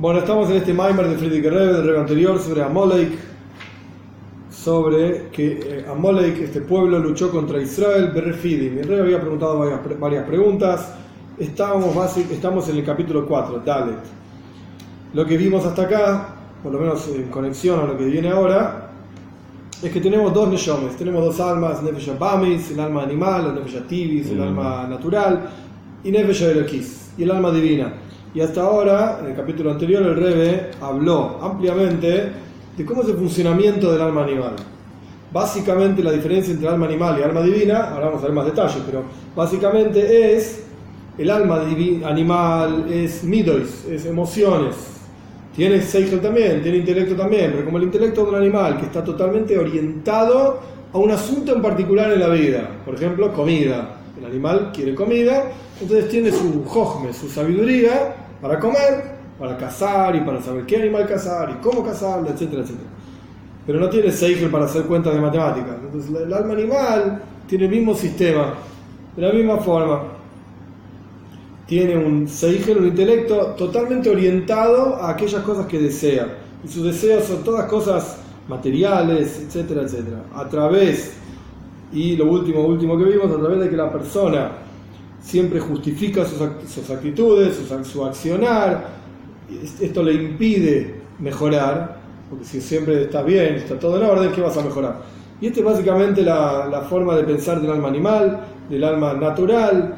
Bueno, estamos en este Maimer de Friedrich Rebbe, del Rebbe anterior, sobre Amalek, sobre que eh, Amalek, este pueblo, luchó contra Israel, Berrefidim. El Rebbe había preguntado varias, varias preguntas. Estábamos, estamos en el capítulo 4, Dalet. Lo que vimos hasta acá, por lo menos en conexión a lo que viene ahora, es que tenemos dos Neshomes, tenemos dos almas, Nefesh Bamis, el alma animal, el Nefesh Tivis, el alma natural, y Nefesh Elokis, y el alma divina. Y hasta ahora, en el capítulo anterior, el Rebe habló ampliamente de cómo es el funcionamiento del alma animal. Básicamente la diferencia entre alma animal y alma divina, ahora vamos a ver más detalles, pero básicamente es el alma animal, es midois, es emociones. Tiene seichel también, tiene intelecto también, pero como el intelecto de un animal que está totalmente orientado a un asunto en particular en la vida, por ejemplo, comida. El animal quiere comida, entonces tiene su jojme, su sabiduría para comer, para cazar y para saber qué animal cazar y cómo cazarlo, etcétera, etcétera. Pero no tiene Seigel para hacer cuentas de matemáticas. Entonces el alma animal tiene el mismo sistema, de la misma forma. Tiene un Seigel, un intelecto totalmente orientado a aquellas cosas que desea. Y sus deseos son todas cosas materiales, etcétera, etcétera. A través, y lo último, último que vimos, a través de que la persona siempre justifica sus, actitudes, su, accionar, esto le impide mejorar, porque si siempre está bien, está todo en orden, ¿qué vas a mejorar? Y esta es básicamente la, forma de pensar del alma animal, del alma natural,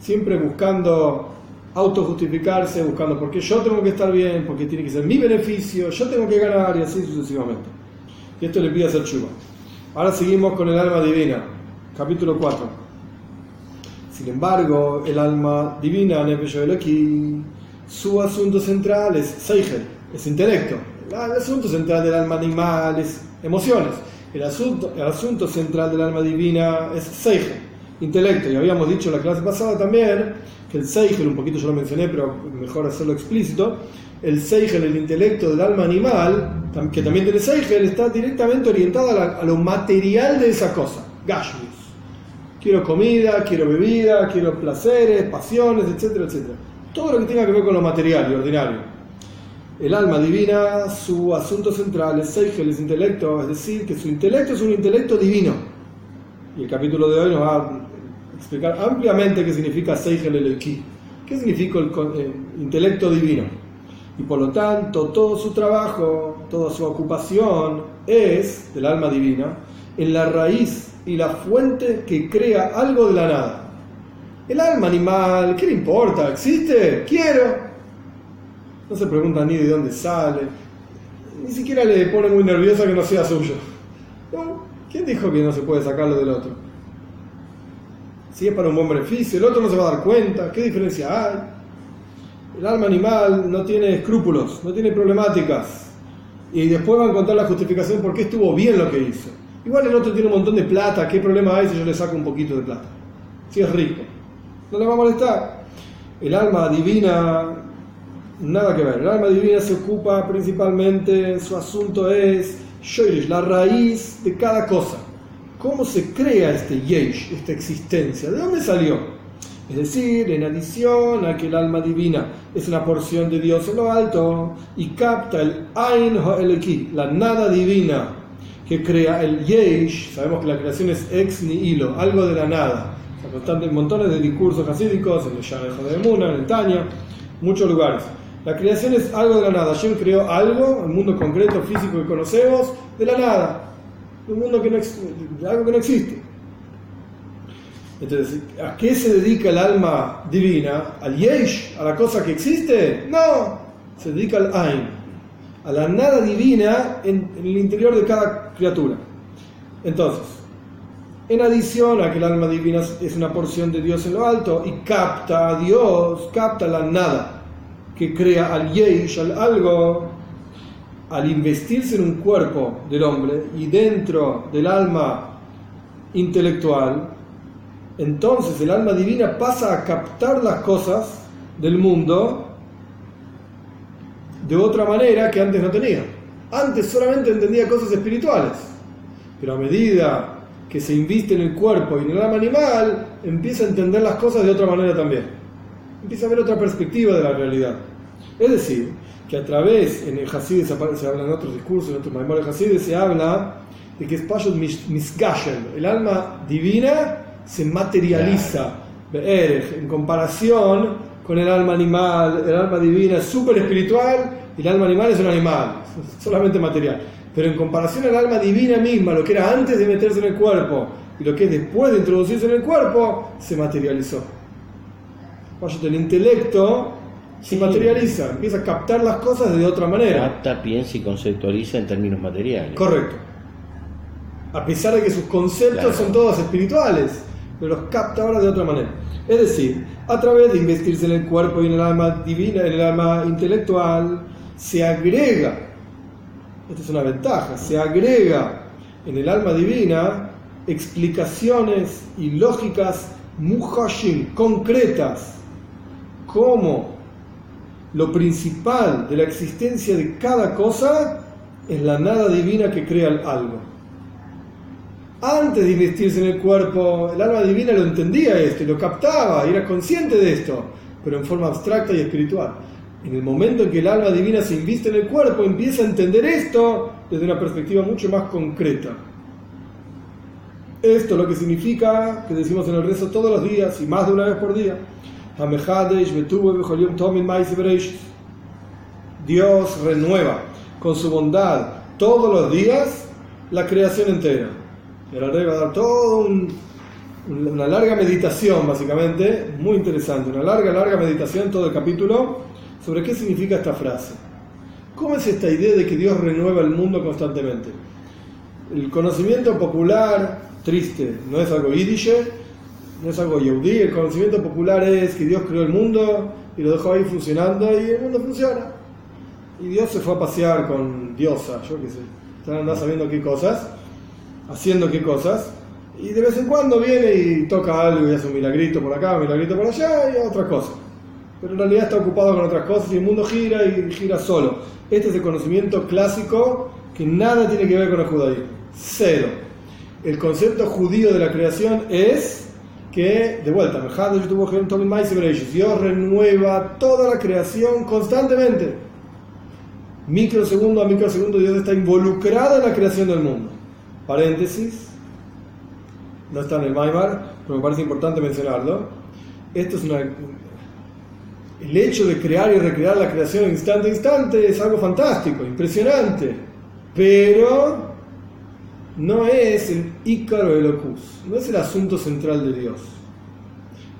siempre buscando autojustificarse, buscando por qué yo tengo que estar bien, porque tiene que ser mi beneficio, yo tengo que ganar y así sucesivamente. Y esto le pide hacer chuva. Ahora seguimos con el alma divina, capítulo 4. Sin embargo, el alma divina, aquí, su asunto central es Seichel, es intelecto. El asunto central del alma animal es emociones. El asunto, el asunto central del alma divina es Seichel, intelecto. Y habíamos dicho en la clase pasada también que el Seichel, un poquito yo lo mencioné, pero mejor hacerlo explícito, el Seichel, el intelecto del alma animal, que también tiene Seichel, está directamente orientado a, lo material de esa cosa, Gashmi. Quiero comida, quiero bebida, quiero placeres, pasiones, etcétera, etcétera. Todo lo que tenga que ver con lo material y ordinario. El alma divina, su asunto central es Seigel, es intelecto, es decir, que su intelecto es un intelecto divino. Y el capítulo de hoy nos va a explicar ampliamente qué significa Seigel Eleki, qué significa el, el intelecto divino. Y por lo tanto, todo su trabajo, toda su ocupación es del alma divina en la raíz y la fuente que crea algo de la nada. El alma animal, ¿qué le importa? ¿Existe? Quiero. No se pregunta ni de dónde sale. Ni siquiera le pone muy nerviosa que no sea suyo. ¿Quién dijo que no se puede sacarlo del otro? Si es para un buen beneficio, el otro no se va a dar cuenta. ¿Qué diferencia hay? El alma animal no tiene escrúpulos, no tiene problemáticas. Y después va a encontrar la justificación por qué estuvo bien lo que hizo. Igual el otro tiene un montón de plata, ¿qué problema hay si yo le saco un poquito de plata? Si es rico. No le va a molestar. El alma divina, nada que ver. El alma divina se ocupa principalmente, su asunto es la raíz de cada cosa. ¿Cómo se crea este yesh, esta existencia? ¿De dónde salió? Es decir, en adición a que el alma divina es una porción de Dios en lo alto y capta el Ain Ha'eleki, la nada divina que crea el Yesh, sabemos que la creación es ex nihilo, algo de la nada. en montones de discursos hasídicos, en el Sharejo de Muna, en el muchos lugares. La creación es algo de la nada. Hashem creó algo, el mundo concreto, físico que conocemos, de la nada. Un mundo que no algo que no existe. Entonces, ¿a qué se dedica el alma divina? ¿Al Yesh? ¿A la cosa que existe? No, se dedica al Ain a la nada divina en, el interior de cada criatura. Entonces, en adición a que el alma divina es una porción de Dios en lo alto y capta a Dios, capta la nada, que crea al yesh, al algo, al investirse en un cuerpo del hombre y dentro del alma intelectual, entonces el alma divina pasa a captar las cosas del mundo de otra manera que antes no tenía. Antes solamente entendía cosas espirituales, pero a medida que se inviste en el cuerpo y en el alma animal, empieza a entender las cosas de otra manera también. Empieza a ver otra perspectiva de la realidad. Es decir, que a través, en el Hasid se, habla en otros discursos, en otros memorias Hasid, se habla de que es Pashut Misgashem, el alma divina se materializa en comparación con el alma animal, el alma divina es súper espiritual y el alma animal es un animal, solamente material. Pero en comparación al alma divina misma, lo que era antes de meterse en el cuerpo y lo que es después de introducirse en el cuerpo, se materializó. El intelecto se materializa, empieza a captar las cosas de otra manera. Capta, piensa y conceptualiza en términos materiales. Correcto. A pesar de que sus conceptos son todos espirituales, pero los capta ahora de otra manera. Es decir, a través de investirse en el cuerpo y en el alma divina, en el alma intelectual, se agrega, esta es una ventaja, se agrega en el alma divina explicaciones y lógicas muhashim, concretas, como lo principal de la existencia de cada cosa es la nada divina que crea algo. Antes de investirse en el cuerpo, el alma divina lo entendía esto, lo captaba, y era consciente de esto, pero en forma abstracta y espiritual. En el momento en que el alma divina se inviste en el cuerpo, empieza a entender esto desde una perspectiva mucho más concreta. Esto lo que significa, que decimos en el rezo todos los días y más de una vez por día, Dios renueva con su bondad todos los días la creación entera. El rey va a dar toda una larga meditación, básicamente, muy interesante, una larga, larga meditación, todo el capítulo, sobre qué significa esta frase. ¿Cómo es esta idea de que Dios renueva el mundo constantemente? El conocimiento popular, triste, no es algo yiddish, no es algo yehudí, el conocimiento popular es que Dios creó el mundo y lo dejó ahí funcionando y el mundo funciona. Y Dios se fue a pasear con diosa, yo qué sé, están andando sabiendo qué cosas haciendo qué cosas, y de vez en cuando viene y toca algo y hace un milagrito por acá, un milagrito por allá y otra cosa. Pero en realidad está ocupado con otras cosas y el mundo gira y gira solo. Este es el conocimiento clásico que nada tiene que ver con el judaísmo. Cero. El concepto judío de la creación es que, de vuelta, Dios renueva toda la creación constantemente. Microsegundo a microsegundo Dios está involucrado en la creación del mundo paréntesis, no está en el Maimar, pero me parece importante mencionarlo. Esto es una, el hecho de crear y recrear la creación instante a instante es algo fantástico, impresionante, pero no es el ícaro de locus, no es el asunto central de Dios.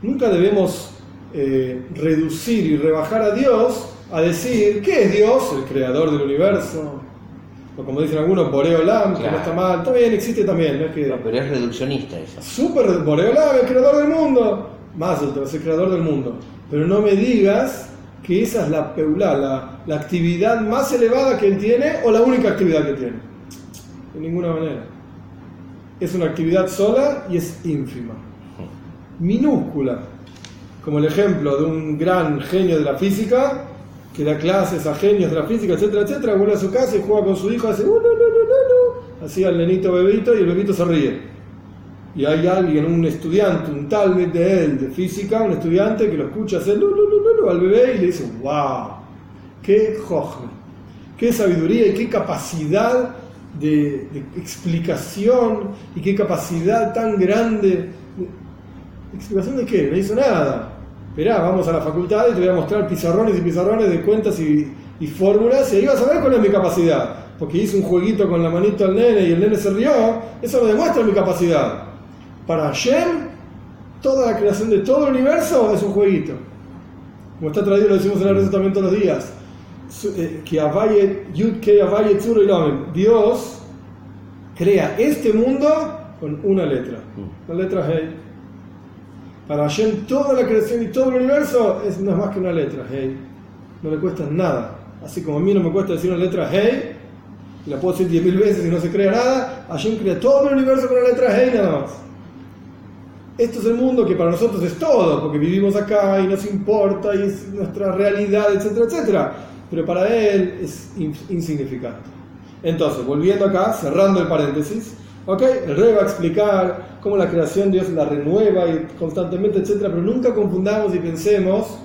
Nunca debemos eh, reducir y rebajar a Dios a decir, ¿qué es Dios? El creador del universo, o como dicen algunos, Boreolam, que no está mal, también existe también, ¿no? que, pero es reduccionista eso. Súper Boreolam, el creador del mundo. Más es el creador del mundo. Pero no me digas que esa es la peulá, la, la actividad más elevada que él tiene o la única actividad que tiene. De ninguna manera. Es una actividad sola y es ínfima. Minúscula. Como el ejemplo de un gran genio de la física que da clases a genios de la física, etcétera, etcétera, vuelve a su casa y juega con su hijo, hace uh, así al nenito bebito y el bebito se ríe. Y hay alguien, un estudiante, un tal de él, de física, un estudiante que lo escucha hacer al bebé y le dice, wow, qué jojme, qué sabiduría y qué capacidad de, de, explicación y qué capacidad tan grande. ¿Explicación de qué? No hizo nada mirá, vamos a la facultad y te voy a mostrar pizarrones y pizarrones de cuentas y, fórmulas y ahí vas a ver cuál es mi capacidad. Porque hice un jueguito con la manito al nene y el nene se rió, eso lo demuestra mi capacidad. Para Hashem, toda la creación de todo el universo es un jueguito. Como está traído, lo decimos en la también todos los días. Eh, Dios crea este mundo con una letra. La letra Hey. Para Hashem toda la creación y todo el universo es, no es más que una letra, hey. No le cuesta nada. Así como a mí no me cuesta decir una letra hey, la puedo decir diez mil veces y no se crea nada, Hashem crea todo el universo con una letra hey nada más. Esto es el mundo que para nosotros es todo, porque vivimos acá y nos importa y es nuestra realidad, etcétera, etcétera. Pero para él es insignificante. Entonces, volviendo acá, cerrando el paréntesis, ¿ok? El rey va a explicar cómo la creación Dios la renueva y constantemente, etcétera, pero nunca confundamos y pensemos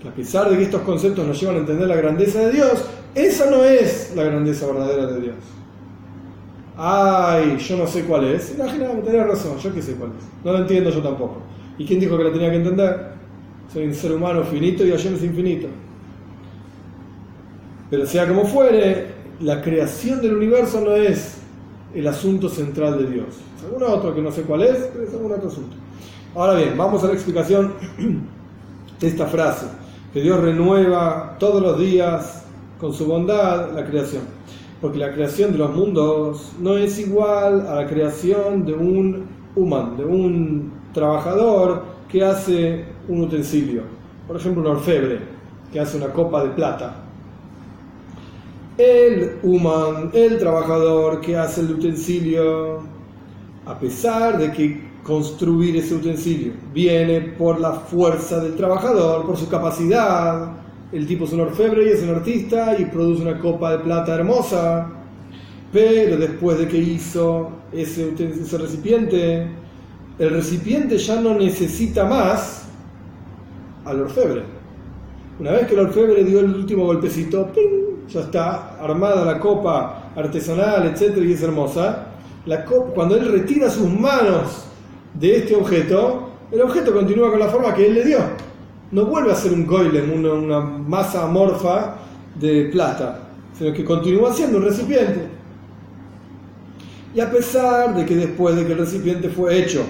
que a pesar de que estos conceptos nos llevan a entender la grandeza de Dios, esa no es la grandeza verdadera de Dios. Ay, yo no sé cuál es. Imagina, tenés razón, yo qué sé cuál es. No lo entiendo yo tampoco. ¿Y quién dijo que la tenía que entender? Soy un ser humano finito y ayer es infinito. Pero sea como fuere, la creación del universo no es el asunto central de Dios. Es algún otro que no sé cuál es, pero es algún otro asunto. Ahora bien, vamos a la explicación de esta frase, que Dios renueva todos los días con su bondad la creación. Porque la creación de los mundos no es igual a la creación de un humano, de un trabajador que hace un utensilio. Por ejemplo, un orfebre que hace una copa de plata. El humano, el trabajador que hace el utensilio, a pesar de que construir ese utensilio viene por la fuerza del trabajador, por su capacidad, el tipo es un orfebre y es un artista y produce una copa de plata hermosa, pero después de que hizo ese, ese recipiente, el recipiente ya no necesita más al orfebre. Una vez que el orfebre dio el último golpecito, ya está armada la copa artesanal, etcétera, y es hermosa. La copa, cuando él retira sus manos de este objeto, el objeto continúa con la forma que él le dio no vuelve a ser un goylem, una, masa amorfa de plata, sino que continúa siendo un recipiente. Y a pesar de que después de que el recipiente fue hecho,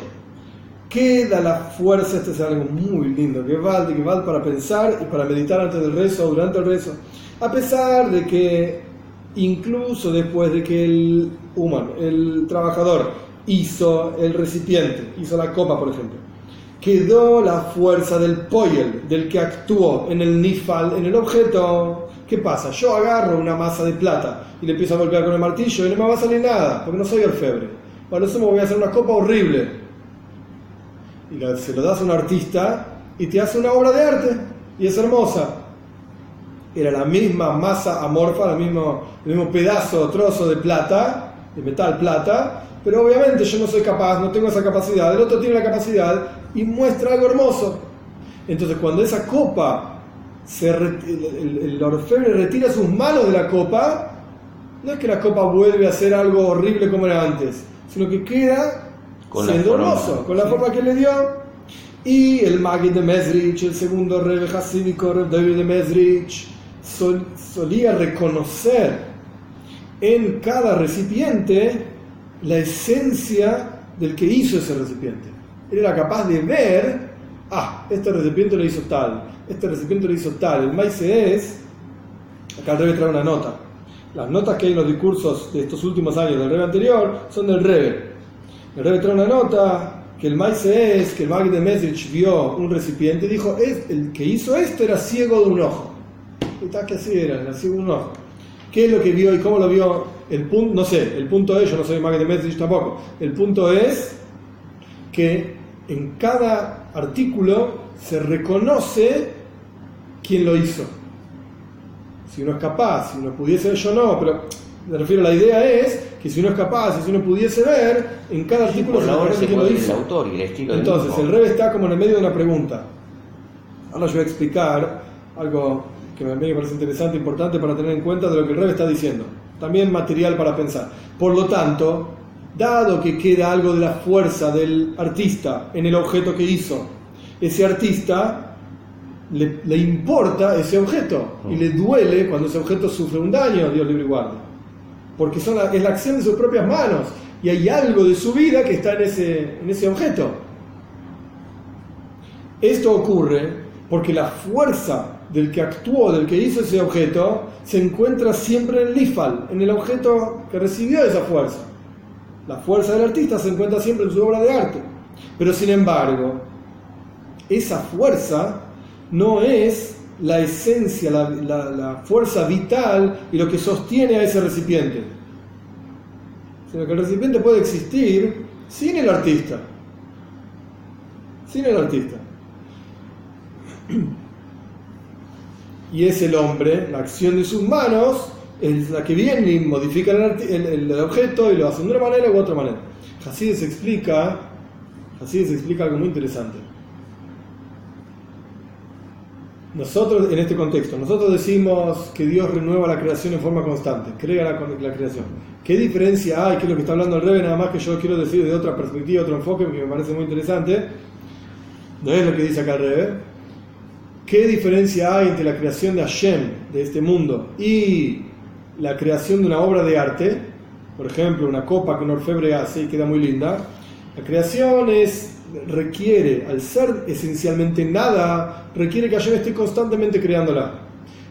queda la fuerza, este es algo muy lindo, que vale, que vale para pensar y para meditar antes del rezo durante el rezo, a pesar de que incluso después de que el humano, el trabajador, hizo el recipiente, hizo la copa, por ejemplo, quedó la fuerza del poyel, del que actuó en el nifal, en el objeto. ¿Qué pasa? Yo agarro una masa de plata y le empiezo a golpear con el martillo y no me va a salir nada, porque no soy orfebre. Para eso me voy a hacer una copa horrible. Y se lo das a un artista y te hace una obra de arte y es hermosa. Era la misma masa amorfa, el mismo, el mismo pedazo, trozo de plata, de metal plata, pero obviamente yo no soy capaz, no tengo esa capacidad, el otro tiene la capacidad y muestra algo hermoso. Entonces cuando esa copa, se el, orfebre retira sus manos de la copa, no es que la copa vuelve a ser algo horrible como era antes, sino que queda siendo hermoso, con la forma que le dio. Y el Magid de Mesrich, el segundo rey hasídico, David de Mesrich, solía reconocer en cada recipiente la esencia del que hizo ese recipiente. Él era capaz de ver, ah, este recipiente lo hizo tal, este recipiente lo hizo tal. El maíz es, acá el Rebe trae una nota. Las notas que hay en los discursos de estos últimos años del Rebe anterior son del Rebe. El Rebe trae una nota que el maíz es, que el Magid de Mesrich vio un recipiente y dijo, el que hizo esto era ciego de un ojo. Tal que así era, de un ojo. ¿Qué es lo que vio y cómo lo vio? El punto, no sé, el punto es, yo no soy de Mesrich tampoco, el punto es que en cada artículo se reconoce quién lo hizo. Si uno es capaz, si uno pudiese, yo no, pero me refiero a la idea es que si uno es capaz si uno pudiese ver, en cada artículo se reconoce quién lo hizo. autor y el estilo Entonces, el rey está como en el medio de una pregunta. Ahora yo voy a explicar algo que a mí me parece interesante, importante para tener en cuenta de lo que el rey está diciendo. También material para pensar. Por lo tanto, dado que queda algo de la fuerza del artista en el objeto que hizo, ese artista le, importa ese objeto y le duele cuando ese objeto sufre un daño, Dios libre y guarde. Porque son es la acción de sus propias manos y hay algo de su vida que está en ese, en ese objeto. Esto ocurre porque la fuerza del que actuó, del que hizo ese objeto, se encuentra siempre en el ifal, en el objeto que recibió esa fuerza. La fuerza del artista se encuentra siempre en su obra de arte. Pero sin embargo, esa fuerza no es la esencia, la, fuerza vital y lo que sostiene a ese recipiente. Sino que el recipiente puede existir sin el artista. Sin el artista. Y es el hombre, la acción de sus manos, es la que viene y modifica el, objeto y lo hace de una manera u otra manera. Hasidus explica, Hasidus explica algo muy interesante. Nosotros, en este contexto, nosotros decimos que Dios renueva la creación en forma constante, crea la, la creación. ¿Qué diferencia hay? ¿Qué es lo que está hablando el Rebe? Nada más que yo quiero decir de otra perspectiva, otro enfoque, que me parece muy interesante. No es lo que dice acá el Rebe. ¿Qué diferencia hay entre la creación de Hashem, de este mundo, y la creación de una obra de arte? Por ejemplo, una copa que un orfebre hace y queda muy linda. La creación es requiere, al ser esencialmente nada, requiere que Hashem esté constantemente creándola.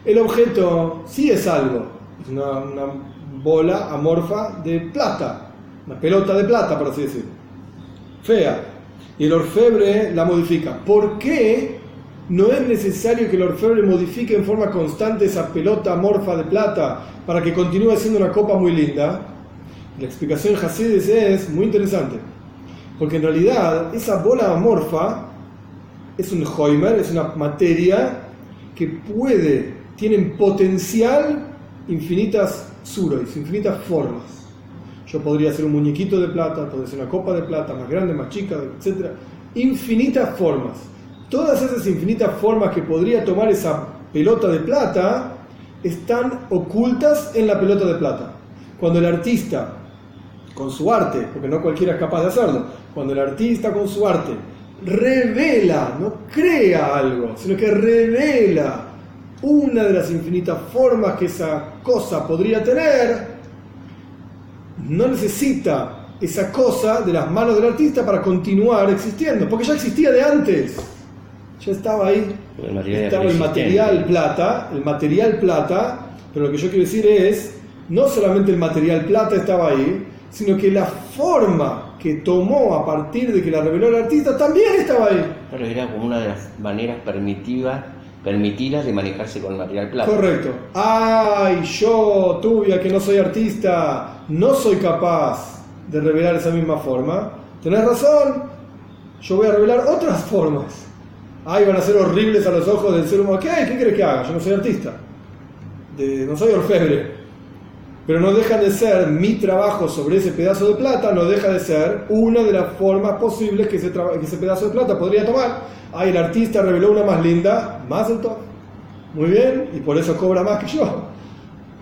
El objeto sí es algo, es una, bola amorfa de plata, una pelota de plata, por así decirlo. Fea. Y el orfebre la modifica. ¿Por qué no es necesario que el orfebre modifique en forma constante esa pelota amorfa de plata para que continúe siendo una copa muy linda? La explicación de Hasides es muy interesante. Porque en realidad esa bola amorfa es un Hoimer, es una materia que puede, tienen potencial infinitas surois, infinitas formas. Yo podría hacer un muñequito de plata, podría ser una copa de plata más grande, más chica, etc. Infinitas formas. Todas esas infinitas formas que podría tomar esa pelota de plata están ocultas en la pelota de plata. Cuando el artista, con su arte, porque no cualquiera es capaz de hacerlo, cuando el artista con su arte revela, no crea algo, sino que revela una de las infinitas formas que esa cosa podría tener, no necesita esa cosa de las manos del artista para continuar existiendo, porque ya existía de antes, ya estaba ahí, estaba el material plata, el material plata, pero lo que yo quiero decir es, no solamente el material plata estaba ahí, sino que la forma que tomó a partir de que la reveló el artista también estaba ahí. Pero era como una de las maneras permitidas, permitidas de manejarse con el material plata. Correcto. Ay, yo, Tubia, que no soy artista, no soy capaz de revelar esa misma forma. Tenés razón, yo voy a revelar otras formas. Ay, van a ser horribles a los ojos del ser humano. ¿Qué? ¿Qué quieres que haga? Yo no soy artista. no soy orfebre pero no deja de ser mi trabajo sobre ese pedazo de plata, no deja de ser una de las formas posibles que ese, pedazo de plata podría tomar. Ah, el artista reveló una más linda, más todo. Muy bien, y por eso cobra más que yo.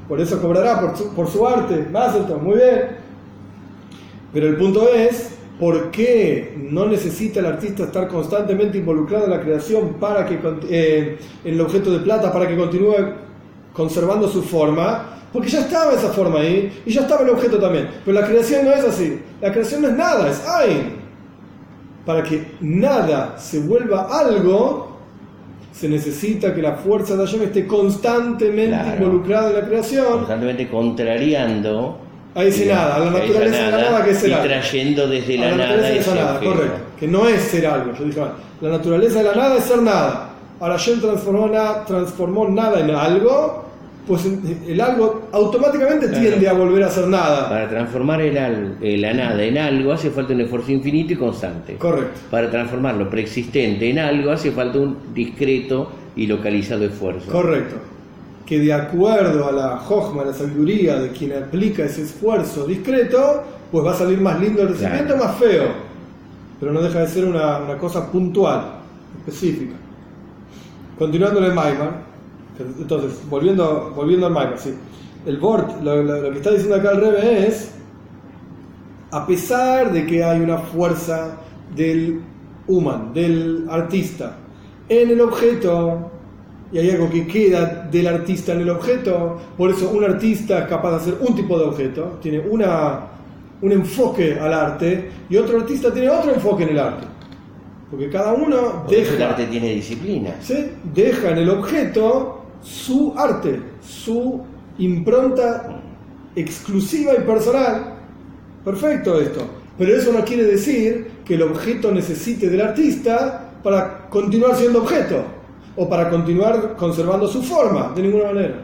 Por eso cobrará por su, por su arte, más. Muy bien. Pero el punto es, ¿por qué no necesita el artista estar constantemente involucrado en la creación para que, eh, en el objeto de plata para que continúe conservando su forma? Porque ya estaba esa forma ahí y ya estaba el objeto también. Pero la creación no es así. La creación no es nada, es Ain. Para que nada se vuelva algo, se necesita que la fuerza de Hashem esté constantemente involucrada en la creación. Constantemente contrariando. A ese nada, a la naturaleza de la nada que es ser y trayendo desde la, nada, nada correcto. Que no es ser algo. Yo dije, la naturaleza de la nada es ser nada. Ahora Hashem transformó, transformó nada en algo pues el algo automáticamente tiende a volver a ser nada. Para transformar el, la nada en algo hace falta un esfuerzo infinito y constante. Correcto. Para transformar lo preexistente en algo hace falta un discreto y localizado esfuerzo. Correcto. Que de acuerdo a la jojma, la sabiduría de quien aplica ese esfuerzo discreto, pues va a salir más lindo el recibimiento, más feo. Pero no deja de ser una, una cosa puntual, específica. Continuando en el Maimar, entonces, volviendo, volviendo al Maimar, sí. El Bort, lo, que está diciendo acá el Rebe es, a pesar de que hay una fuerza del human, del artista, en el objeto, y hay algo que queda del artista en el objeto, por eso un artista es capaz de hacer un tipo de objeto, tiene una, un enfoque al arte, y otro artista tiene otro enfoque en el arte. Porque cada uno deja. El arte tiene disciplina. ¿sí? Deja en el objeto su arte, su impronta exclusiva y personal. Perfecto esto. Pero eso no quiere decir que el objeto necesite del artista para continuar siendo objeto o para continuar conservando su forma, de ninguna manera.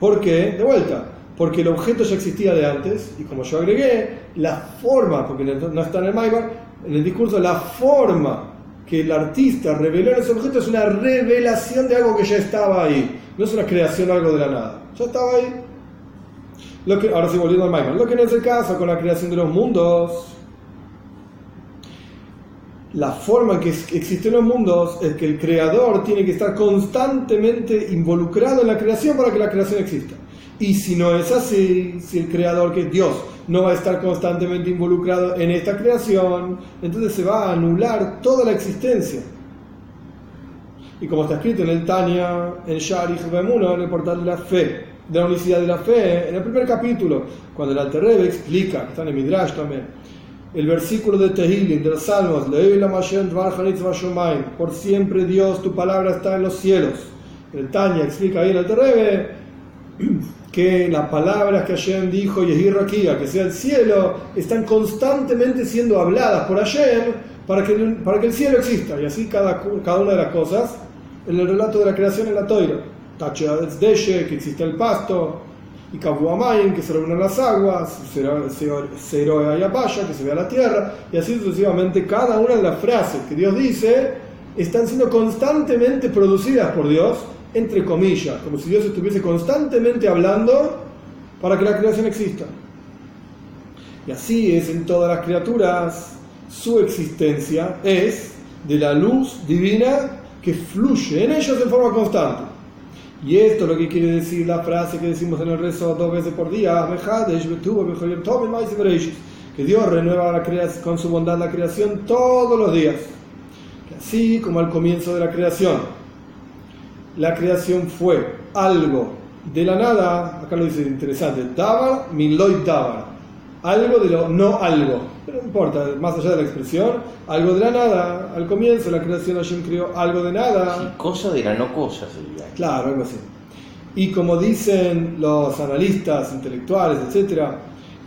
¿Por qué? De vuelta, porque el objeto ya existía de antes y como yo agregué, la forma, porque no está en el Maimar, en el discurso, la forma que el artista reveló en ese objeto es una revelación de algo que ya estaba ahí. No es una creación algo de la nada. Ya estaba ahí. Lo que, ahora sí, volviendo al Maimon. Lo que no es el caso con la creación de los mundos. La forma en que existen los mundos es que el creador tiene que estar constantemente involucrado en la creación para que la creación exista. Y si no es así, si el creador, que es Dios, no va a estar constantemente involucrado en esta creación, entonces se va a anular toda la existencia. Y como está escrito en el Tania, en Sharich Bemuno, en el portal de la fe, de la unicidad de la fe, en el primer capítulo, cuando el Alterrebe explica, que está en el Midrash también, el versículo de Tehillim, de los Salmos, por siempre Dios, tu palabra está en los cielos. El Tania explica ahí en el Alterrebe que las palabras que Hashem dijo, Yehir que sea el cielo, están constantemente siendo habladas por Hashem para que, para que el cielo exista. Y así cada, cada una de las cosas en el relato de la creación en la toira. Deshe, que existe el pasto, y Kabuamayin, que se reúnen las aguas, Seroe Ayapaya, que se vea la tierra, y así sucesivamente. Cada una de las frases que Dios dice están siendo constantemente producidas por Dios, entre comillas, como si Dios estuviese constantemente hablando para que la creación exista. Y así es en todas las criaturas, su existencia es de la luz divina que fluye en ellos en forma constante. Y esto es lo que quiere decir la frase que decimos en el rezo dos veces por día, que Dios renueva la con su bondad la creación todos los días. así como al comienzo de la creación, la creación fue algo de la nada, acá lo dice interesante, dabar, miloy dabar, algo de lo no algo. Pero no importa, más allá de la expresión, algo de la nada. Al comienzo la creación Hashem creó algo de nada. cosa de la no cosa sería. Claro, algo así. Y como dicen los analistas intelectuales, etcétera,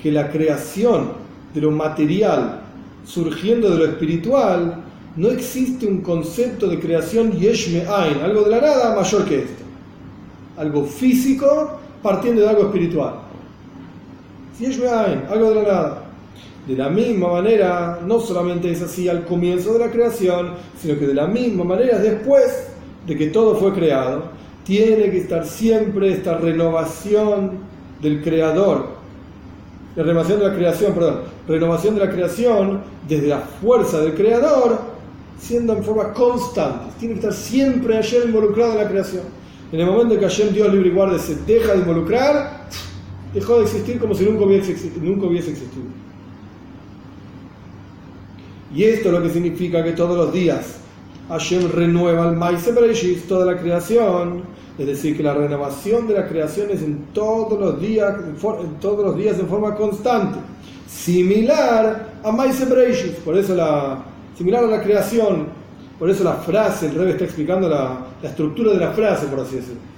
que la creación de lo material surgiendo de lo espiritual, no existe un concepto de creación ain, algo de la nada mayor que esto. Algo físico partiendo de algo espiritual. Algo de la nada. De la misma manera, no solamente es así al comienzo de la creación, sino que de la misma manera después de que todo fue creado, tiene que estar siempre esta renovación del creador, la renovación de la creación, perdón, renovación de la creación desde la fuerza del creador, siendo en forma constante. Tiene que estar siempre ayer involucrado en la creación. En el momento en que ayer Dios libre y guarde se deja de involucrar, dejó de existir como si nunca hubiese, nunca hubiese existido. Y esto es lo que significa que todos los días Hashem renueva el Maise toda la creación, es decir, que la renovación de la creación es en todos los días, en todos los días en forma constante, similar a Maise por eso la, similar a la creación, por eso la frase, el rey está explicando la, la, estructura de la frase, por así decirlo.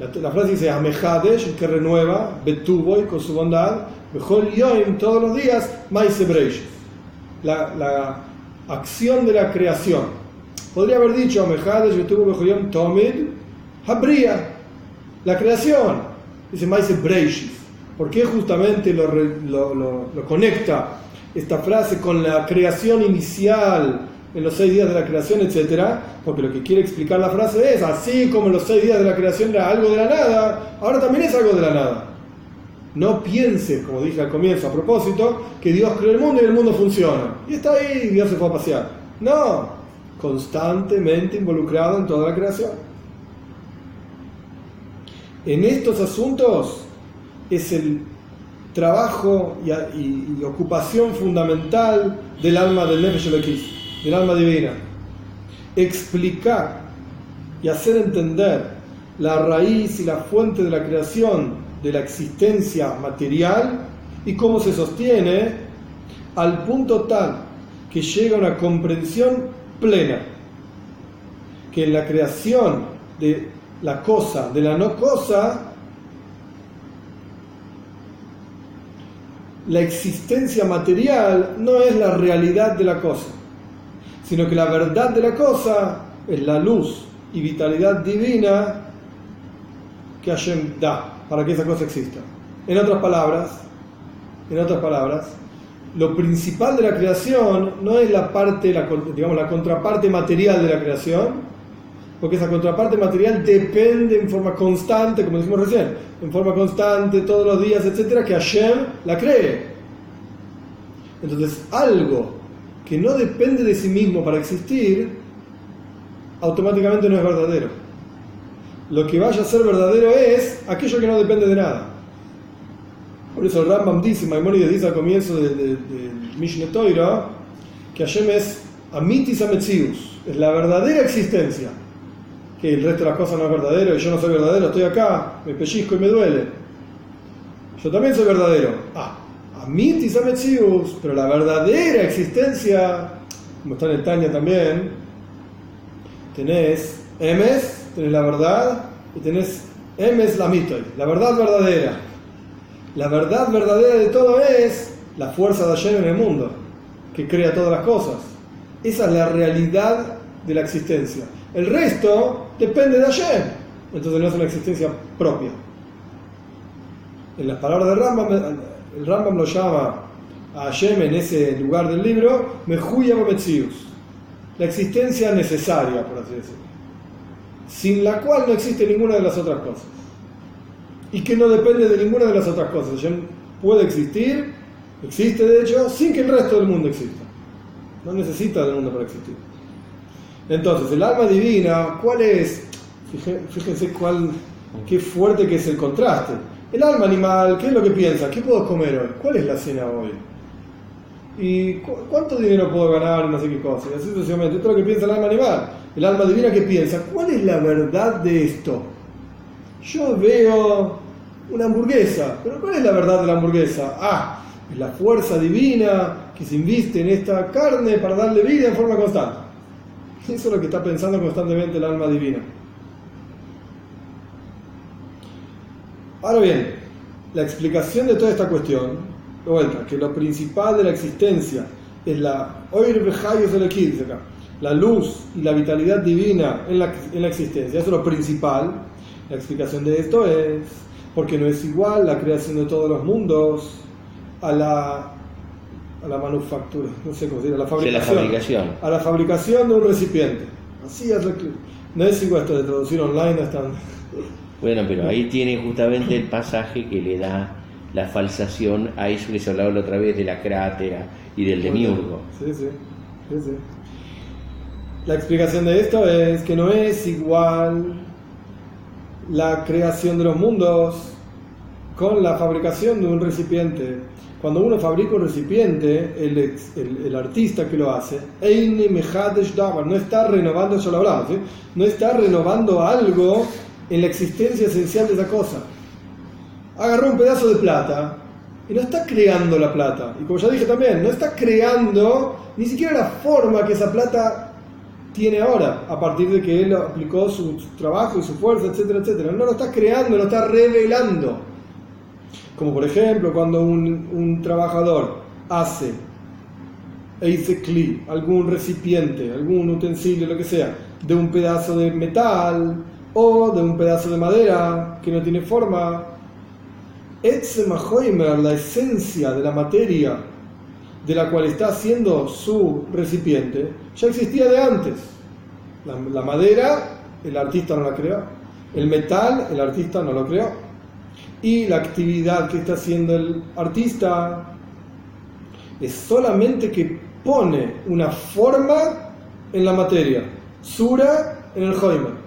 La, frase dice Amehadesh, que renueva, Betuboy, con su bondad, Mejor Yoim, todos los días, Maise la, la acción de la creación. Podría haber dicho Amehadesh, Betuboy, Mejor Tomid, Habría, la creación. Dice Maise Breishis. ¿Por qué justamente lo, lo, lo, conecta esta frase con la creación inicial en los seis días de la creación, etcétera? Porque lo que quiere explicar la frase es, así como en los seis días de la creación era algo de la nada, ahora también es algo de la nada. No piense, como dije al comienzo a propósito, que Dios creó el mundo y el mundo funciona. Y está ahí y Dios se fue a pasear. No, constantemente involucrado en toda la creación. En estos asuntos es el trabajo y, ocupación fundamental del alma del Nefesh del alma divina. Explicar y hacer entender la raíz y la fuente de la creación de la existencia material y cómo se sostiene al punto tal que llega a una comprensión plena que en la creación de la cosa de la no cosa la existencia material no es la realidad de la cosa, sino que la verdad de la cosa es la luz y vitalidad divina que Hashem da para que esa cosa exista. En otras palabras, en otras palabras, lo principal de la creación no es la parte, la, digamos, la contraparte material de la creación, porque esa contraparte material depende en forma constante, como dijimos recién, en forma constante, todos los días, etcétera, que Hashem la cree. Entonces, algo que no depende de sí mismo para existir, automáticamente no es verdadero. Lo que vaya a ser verdadero es aquello que no depende de nada. Por eso el Rambam dice, Maimonides dice al comienzo del de, de, Toira, que Hashem es Amitis Ametzius, es la verdadera existencia. Que el resto de las cosas no es verdadero, y yo no soy verdadero, estoy acá, me pellizco y me duele. Yo también soy verdadero. Ah, Amitis Ametzius, pero la verdadera existencia, como está en el Tanya también, tenés Emes, tenés la verdad, y tenés Emes la la verdad verdadera. La verdad verdadera de todo es la fuerza de Hashem en el mundo, que crea todas las cosas. Esa es la realidad de la existencia. El resto depende de Hashem. Entonces no es una existencia propia. En las palabras de Rambam, el Rambam lo llama a Hashem en ese lugar del libro, Mehuya Metzius. La existencia necesaria, por así decirlo. Sin la cual no existe ninguna de las otras cosas y que no depende de ninguna de las otras cosas. Hashem puede existir, existe de hecho, sin que el resto del mundo exista. No necesita del mundo para existir. Entonces, el alma divina, ¿cuál es? Fíjense cuál, qué fuerte que es el contraste. El alma animal, ¿qué es lo que piensa? ¿Qué puedo comer hoy? ¿Cuál es la cena hoy? ¿Y cuánto dinero puedo ganar? No sé qué cosa. Y así sucesivamente. Esto es lo que piensa el alma animal. El alma divina, ¿qué piensa? ¿Cuál es la verdad de esto? Yo veo una hamburguesa, pero ¿cuál es la verdad de la hamburguesa? Ah, es la fuerza divina que se inviste en esta carne para darle vida en forma constante. Eso es lo que está pensando constantemente el alma divina. Ahora bien, la explicación de toda esta cuestión, de vuelta, que lo principal de la existencia es la la luz y la vitalidad divina en la, en la existencia, eso es lo principal, la explicación de esto es porque no es igual la creación de todos los mundos a la, a la manufactura, no sé cómo decir, a la fabricación, A la fabricación de un recipiente. Así es, no es igual esto de traducir online hasta... Bueno, pero ahí tiene justamente el pasaje que le da la falsación a eso que se hablaba la otra vez de la crátera y del demiurgo. Sí, sí, sí, sí. La explicación de esto es que no es igual la creación de los mundos con la fabricación de un recipiente. Cuando uno fabrica un recipiente, el, el, artista que lo hace, no está renovando, eso lo hablamos, no está renovando algo en la existencia esencial de esa cosa. Agarró un pedazo de plata y no está creando la plata. Y como ya dije también, no está creando ni siquiera la forma que esa plata tiene ahora, a partir de que él aplicó su trabajo y su fuerza, etcétera, etcétera. No lo está creando, lo está revelando. Como por ejemplo, cuando un, trabajador hace Eizekli, algún recipiente, algún utensilio, lo que sea, de un pedazo de metal o de un pedazo de madera que no tiene forma, Etzemahoimer, la esencia de la materia de la cual está haciendo su recipiente ya existía de antes. La, madera, el artista no la creó. El metal, el artista no lo creó. Y la actividad que está haciendo el artista es solamente que pone una forma en la materia. Sura en el Joimer.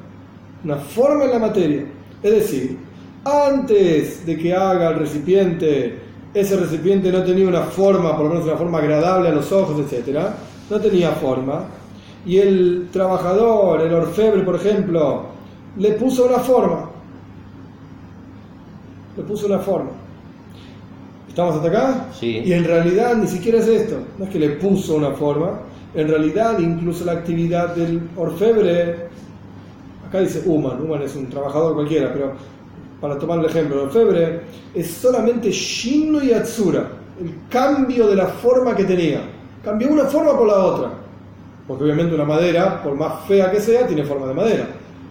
Una forma en la materia. Es decir, antes de que haga el recipiente ese recipiente no tenía una forma, por lo menos una forma agradable a los ojos, etc. No tenía forma. Y el trabajador, el orfebre, por ejemplo, le puso una forma. Le puso una forma. ¿Estamos hasta acá? Sí. Y en realidad ni siquiera es esto. No es que le puso una forma. En realidad, incluso la actividad del orfebre, acá dice human, human es un trabajador cualquiera, pero para tomar el ejemplo, el febre, es solamente Shinno y Atsura, el cambio de la forma que tenía. Cambió una forma por la otra. Porque obviamente una madera, por más fea que sea, tiene forma de madera.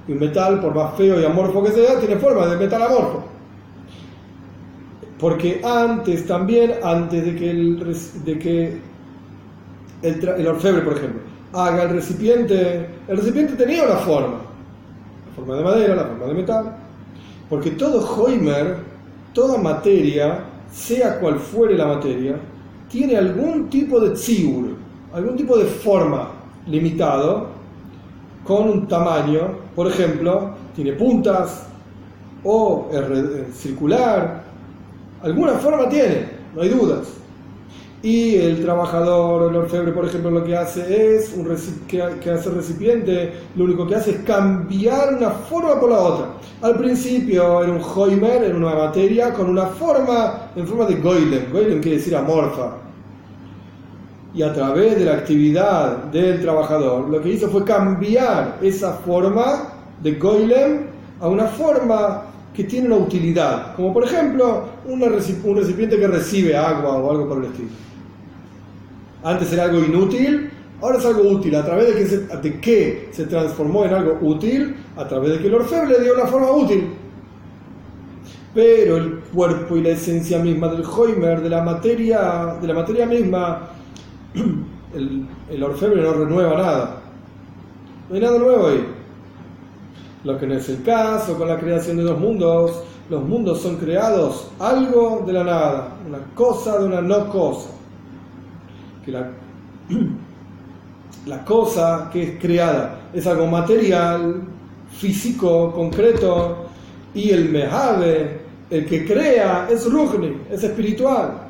Y un metal, por más feo y amorfo que sea, tiene forma de metal amorfo. Porque antes también, antes de que el, de que el, el orfebre, por ejemplo, haga el recipiente, el recipiente tenía una forma. Forma de madera, la forma de metal. Porque todo Hoimer, toda materia, sea cual fuere la materia, tiene algún tipo de tziur, algún tipo de forma limitado con un tamaño, por ejemplo, tiene puntas o circular, alguna forma tiene, no hay dudas. Y el trabajador, el orfebre, por ejemplo, lo que hace es, un que, hace el recipiente, lo único que hace es cambiar una forma por la otra. Al principio era un Hoimer, era una materia con una forma, en forma de Goylem. Goylem quiere decir amorfa. Y a través de la actividad del trabajador, lo que hizo fue cambiar esa forma de Goylem a una forma que tiene una utilidad, como por ejemplo un recipiente que recibe agua o algo por el estilo. Antes era algo inútil, ahora es algo útil. ¿A través de que se, de qué se transformó en algo útil? A través de que el orfebre le dio una forma útil. Pero el cuerpo y la esencia misma del Hoimer, de la materia, de la materia misma, el, el orfebre no renueva nada. No hay nada nuevo ahí. Lo que no es el caso con la creación de los mundos. Los mundos son creados algo de la nada, una cosa de una no cosa que la, la cosa que es creada es algo material, físico, concreto, y el mehave, el que crea, es ruhni, es espiritual.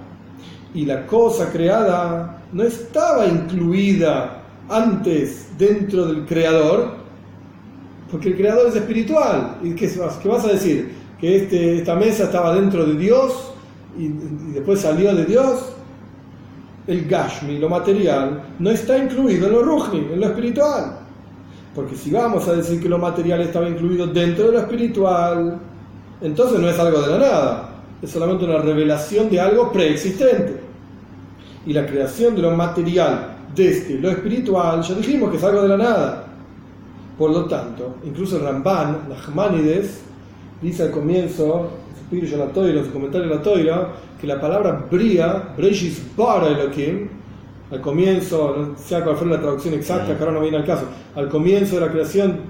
Y la cosa creada no estaba incluida antes dentro del creador, porque el creador es espiritual. ¿Y qué, qué vas a decir? ¿Que este, esta mesa estaba dentro de Dios y después salió de Dios? El Gashmi, lo material, no está incluido en lo Ruhni, en lo espiritual. Porque si vamos a decir que lo material estaba incluido dentro de lo espiritual, entonces no es algo de la nada, es solamente una revelación de algo preexistente. Y la creación de lo material desde lo espiritual, ya dijimos que es algo de la nada. Por lo tanto, incluso el Ramban, Nachmanides, dice al comienzo, su la toira, en su comentario de la toira, que la palabra bria, Breshis para Elohim, al comienzo, no sé cuál fue la traducción exacta, que ahora no viene al caso, al comienzo de la creación,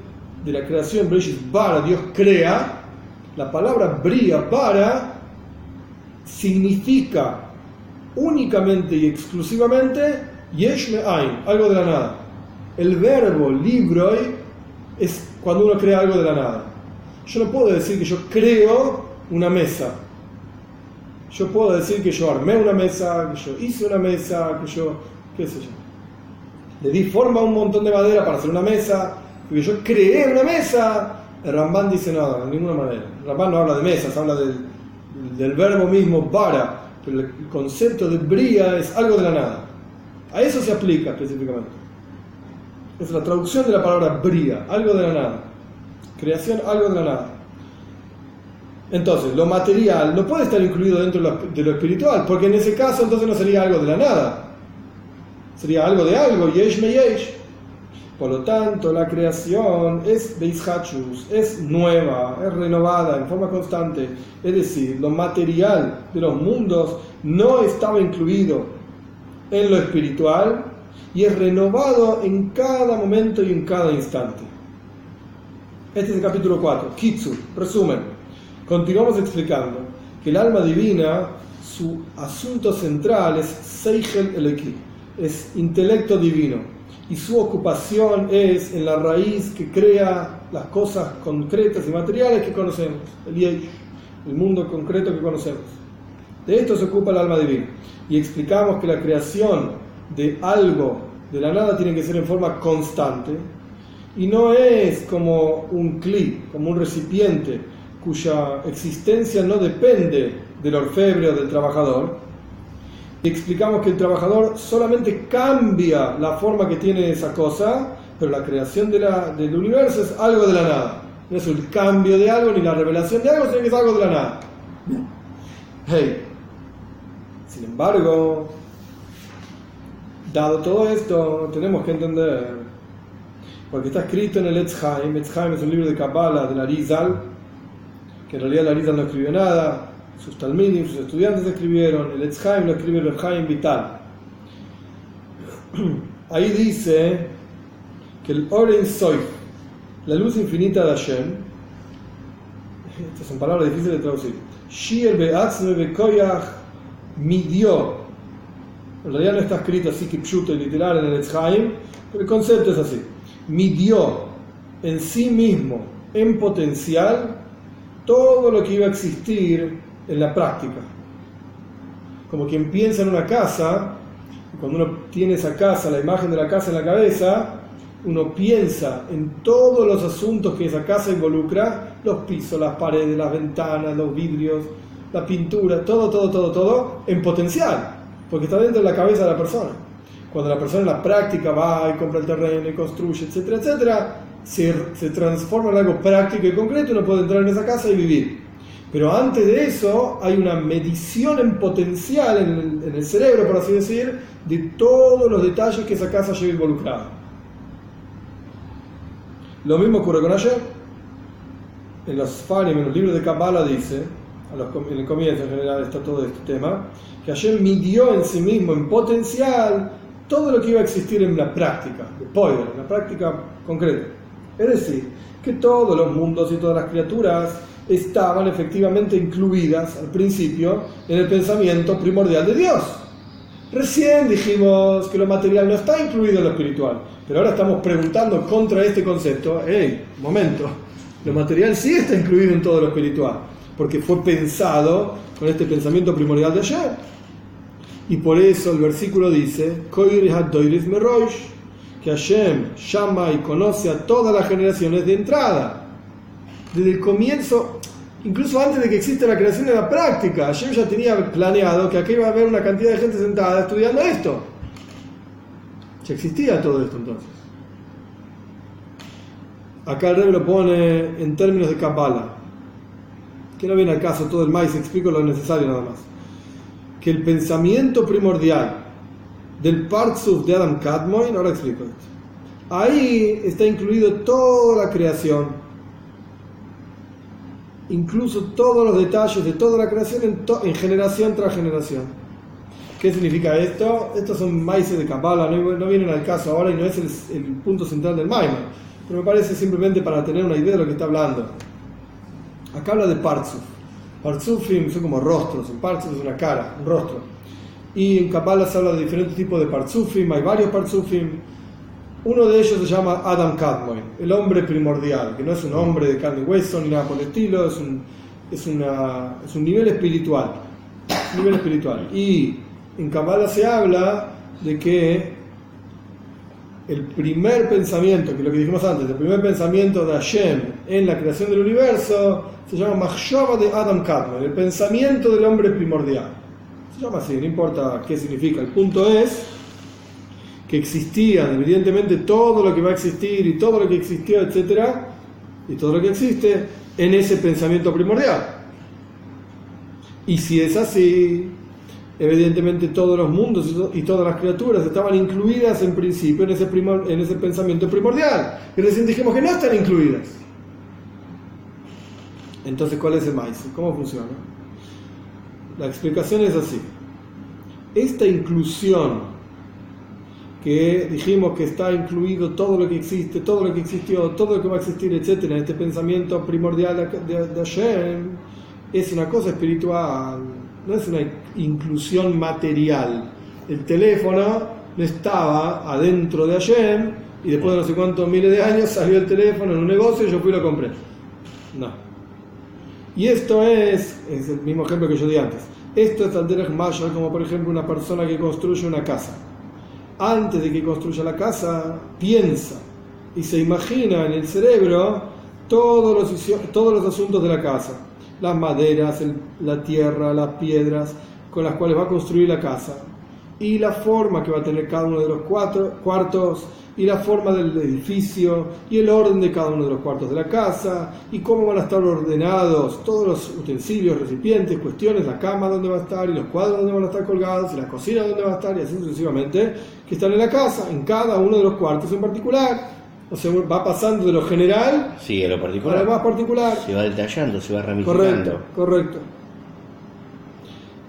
de la creación Breshis para, Dios crea, la palabra bria para significa únicamente y exclusivamente yesh ain, algo de la nada. El verbo libroi es cuando uno crea algo de la nada. Yo no puedo decir que yo creo una mesa yo puedo decir que yo armé una mesa, que yo hice una mesa, que yo, qué sé yo. Le di forma a un montón de madera para hacer una mesa, que yo creé una mesa. El Ramban dice no, de ninguna manera. El Ramban no habla de mesas, habla del, del verbo mismo para, pero el concepto de bría es algo de la nada. A eso se aplica específicamente. Es la traducción de la palabra bría, algo de la nada. Creación, algo de la nada. Entonces, lo material no puede estar incluido dentro de lo, espiritual, porque en ese caso entonces no sería algo de la nada, sería algo de algo, yesh me yesh. Por lo tanto, la creación es Beishachus, es nueva, es renovada en forma constante. Es decir, lo material de los mundos no estaba incluido en lo espiritual y es renovado en cada momento y en cada instante. Este es el capítulo 4. Kitsu, resumen. Continuamos explicando que el alma divina, su asunto central es Seichel Eleki, es intelecto divino, y su ocupación es en la raíz que crea las cosas concretas y materiales que conocemos, el el mundo concreto que conocemos. De esto se ocupa el alma divina. Y explicamos que la creación de algo de la nada tiene que ser en forma constante y no es como un clip, como un recipiente cuya existencia no depende del orfebre o del trabajador. Y explicamos que el trabajador solamente cambia la forma que tiene esa cosa, pero la creación de la, del universo es algo de la nada. No es el cambio de algo ni la revelación de algo, sino que es algo de la nada. Hey. Sin embargo, dado todo esto, tenemos que entender, porque está escrito en el Etzheim, Etzheim es un libro de Kabbalah de la Rizal, que en realidad la Rita no escribió nada, sus talmidim, sus estudiantes escribieron, el Etzheim lo escribe el Chaim Vital. Ahí dice que el Oren Soy, la luz infinita de Hashem, estas son palabras difíciles de traducir, Shir Beatzme Bekoyach midió En realidad no está escrito así que y literal en el Etzhaim, pero el concepto es así. Midió en sí mismo, en potencial, todo lo que iba a existir en la práctica. Como quien piensa en una casa, cuando uno tiene esa casa, la imagen de la casa en la cabeza, uno piensa en todos los asuntos que esa casa involucra, los pisos, las paredes, las ventanas, los vidrios, la pintura, todo, todo, todo, todo, en potencial, porque está dentro de la cabeza de la persona. Cuando la persona en la práctica va y compra el terreno y construye, etcétera, etcétera, se, se transforma en algo práctico y concreto, uno puede entrar en esa casa y vivir. Pero antes de eso hay una medición en potencial en el, cerebro, por así decir, de todos los detalles que esa casa lleva involucrada. Lo mismo ocurre con ayer. En los Farim, en los libros de Kabbalah dice, en el comienzo en general está todo este tema, que ayer midió en sí mismo, en potencial, todo lo que iba a existir en la práctica, en la práctica concreta. Es decir, que todos los mundos y todas las criaturas estaban efectivamente incluidas al principio en el pensamiento primordial de Dios. Recién dijimos que lo material no está incluido en lo espiritual, pero ahora estamos preguntando contra este concepto, hey, momento, lo material sí está incluido en todo lo espiritual, porque fue pensado con este pensamiento primordial de ayer. Y por eso el versículo dice, que Hashem llama y conoce a todas las generaciones de entrada. Desde el comienzo, incluso antes de que exista la creación de la práctica, Hashem ya tenía planeado que aquí iba a haber una cantidad de gente sentada estudiando esto. Ya existía todo esto entonces. Acá el rey lo pone en términos de Kabbalah. Que no viene al caso todo el maíz, explico lo necesario nada más. Que el pensamiento primordial del Partsuf de Adam Kadmoin, ahora explico esto. Ahí está incluido toda la creación, incluso todos los detalles de toda la creación en, en generación tras generación. ¿Qué significa esto? Estos son maíces de Kabbalah, no, vienen al caso ahora y no es el, punto central del Maimon, pero me parece simplemente para tener una idea de lo que está hablando. Acá habla de Partsuf. Partsufim son como rostros, un Partsuf es una cara, un rostro. Y en Kabbalah se habla de diferentes tipos de Partsufim, hay varios Partsufim. Uno de ellos se llama Adam Kadmon, el hombre primordial, que no es un hombre de carne y hueso ni nada por el estilo, es un, es, una, es un nivel espiritual. Nivel espiritual. Y en Kabbalah se habla de que el primer pensamiento, que es lo que dijimos antes, el primer pensamiento de Hashem en la creación del universo, se llama Machshava de Adam Kadmon, el pensamiento del hombre primordial. Se llama así, no importa qué significa. El punto es que existía evidentemente todo lo que va a existir y todo lo que existió, etcétera, y todo lo que existe en ese pensamiento primordial. Y si es así, evidentemente todos los mundos y todas las criaturas estaban incluidas en principio en ese, en ese pensamiento primordial. Y recién dijimos que no están incluidas. Entonces, ¿cuál es el maíz? ¿Cómo funciona? La explicación es así. Esta inclusión que dijimos que está incluido todo lo que existe, todo lo que existió, todo lo que va a existir, etcétera, en este pensamiento primordial de, de Hashem, es una cosa espiritual no es una inclusión material. El teléfono no estaba adentro de Hashem y después de no sé cuántos miles de años salió el teléfono en un negocio y yo fui y lo compré. No. Y esto es, es el mismo ejemplo que yo di antes. Esto es Derech Mashal, como por ejemplo una persona que construye una casa. Antes de que construya la casa, piensa y se imagina en el cerebro todos los, todos los asuntos de la casa las maderas, la tierra, las piedras con las cuales va a construir la casa y la forma que va a tener cada uno de los cuatro cuartos y la forma del edificio y el orden de cada uno de los cuartos de la casa y cómo van a estar ordenados todos los utensilios, recipientes, cuestiones, la cama donde va a estar y los cuadros donde van a estar colgados y la cocina donde va a estar y así sucesivamente que están en la casa, en cada uno de los cuartos en particular o sea, va pasando de lo general sí, a lo particular. a lo más particular. Se va detallando, se va ramificando. Correcto, correcto.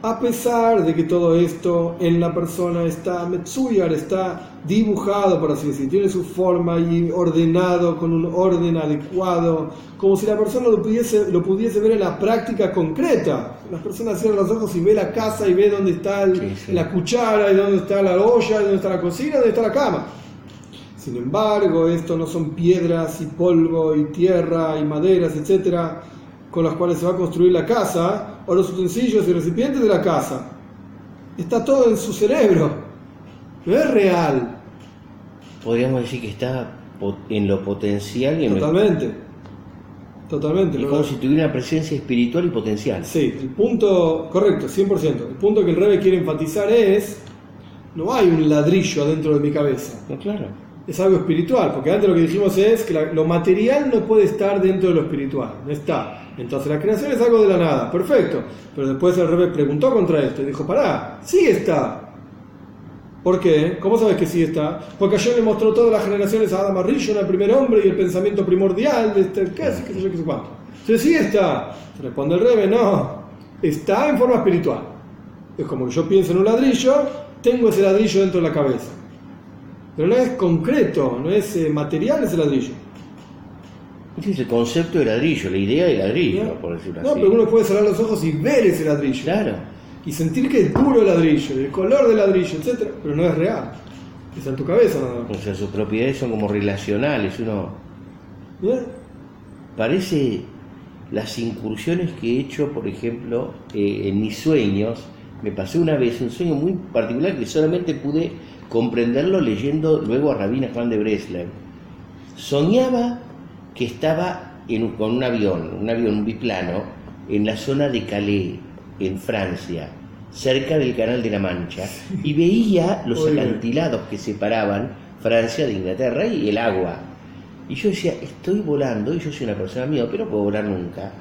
A pesar de que todo esto en la persona está Metsuyar, está dibujado, por así decirlo, tiene su forma y ordenado con un orden adecuado, como si la persona lo pudiese, lo pudiese ver en la práctica concreta. Las personas cierran los ojos y ve la casa y ve dónde está la cuchara y dónde está la olla, y dónde está la cocina, dónde está la cama. Sin embargo, esto no son piedras y polvo y tierra y maderas, etcétera, con las cuales se va a construir la casa, o los utensilios y recipientes de la casa. Está todo en su cerebro, no es real. Podríamos decir que está en lo potencial y en Totalmente. Totalmente. Y como si tuviera una presencia espiritual y potencial. Sí, el punto, correcto, 100%. El punto que el Rebe quiere enfatizar es, no hay un ladrillo dentro de mi cabeza. No, claro es algo espiritual, porque antes lo que dijimos es que lo material no puede estar dentro de lo espiritual, no está. Entonces la creación es algo de la nada, perfecto. Pero después el revés preguntó contra esto y dijo, pará, sí está. ¿Por qué? ¿Cómo sabes que sí está? Porque ayer le mostró todas las generaciones a Adam Arishon, el primer hombre, y el pensamiento primordial de este, qué qué sé yo, qué sé cuánto. Entonces sí está. Responde el rebe, no, está en forma espiritual. Es como que yo pienso en un ladrillo, tengo ese ladrillo dentro de la cabeza. Pero no es concreto, no es eh, material ese ladrillo. Es el concepto de ladrillo, la idea de ladrillo, por decirlo así. No, pero uno puede cerrar los ojos y ver ese ladrillo. Claro. Y sentir que es duro el ladrillo, el color del ladrillo, etc. Pero no es real. Está en tu cabeza nada O sea, sus propiedades son como relacionales. Uno. Parece las incursiones que he hecho, por ejemplo, eh, en mis sueños. Me pasé una vez un sueño muy particular que solamente pude comprenderlo leyendo luego a Rabina Juan de Breslev. Soñaba que estaba con un avión, un avión biplano, en la zona de Calais, en Francia, cerca del Canal de la Mancha, y veía los acantilados que separaban Francia de Inglaterra y el agua. Y yo decía, estoy volando, y yo soy una persona mía, pero no puedo volar nunca.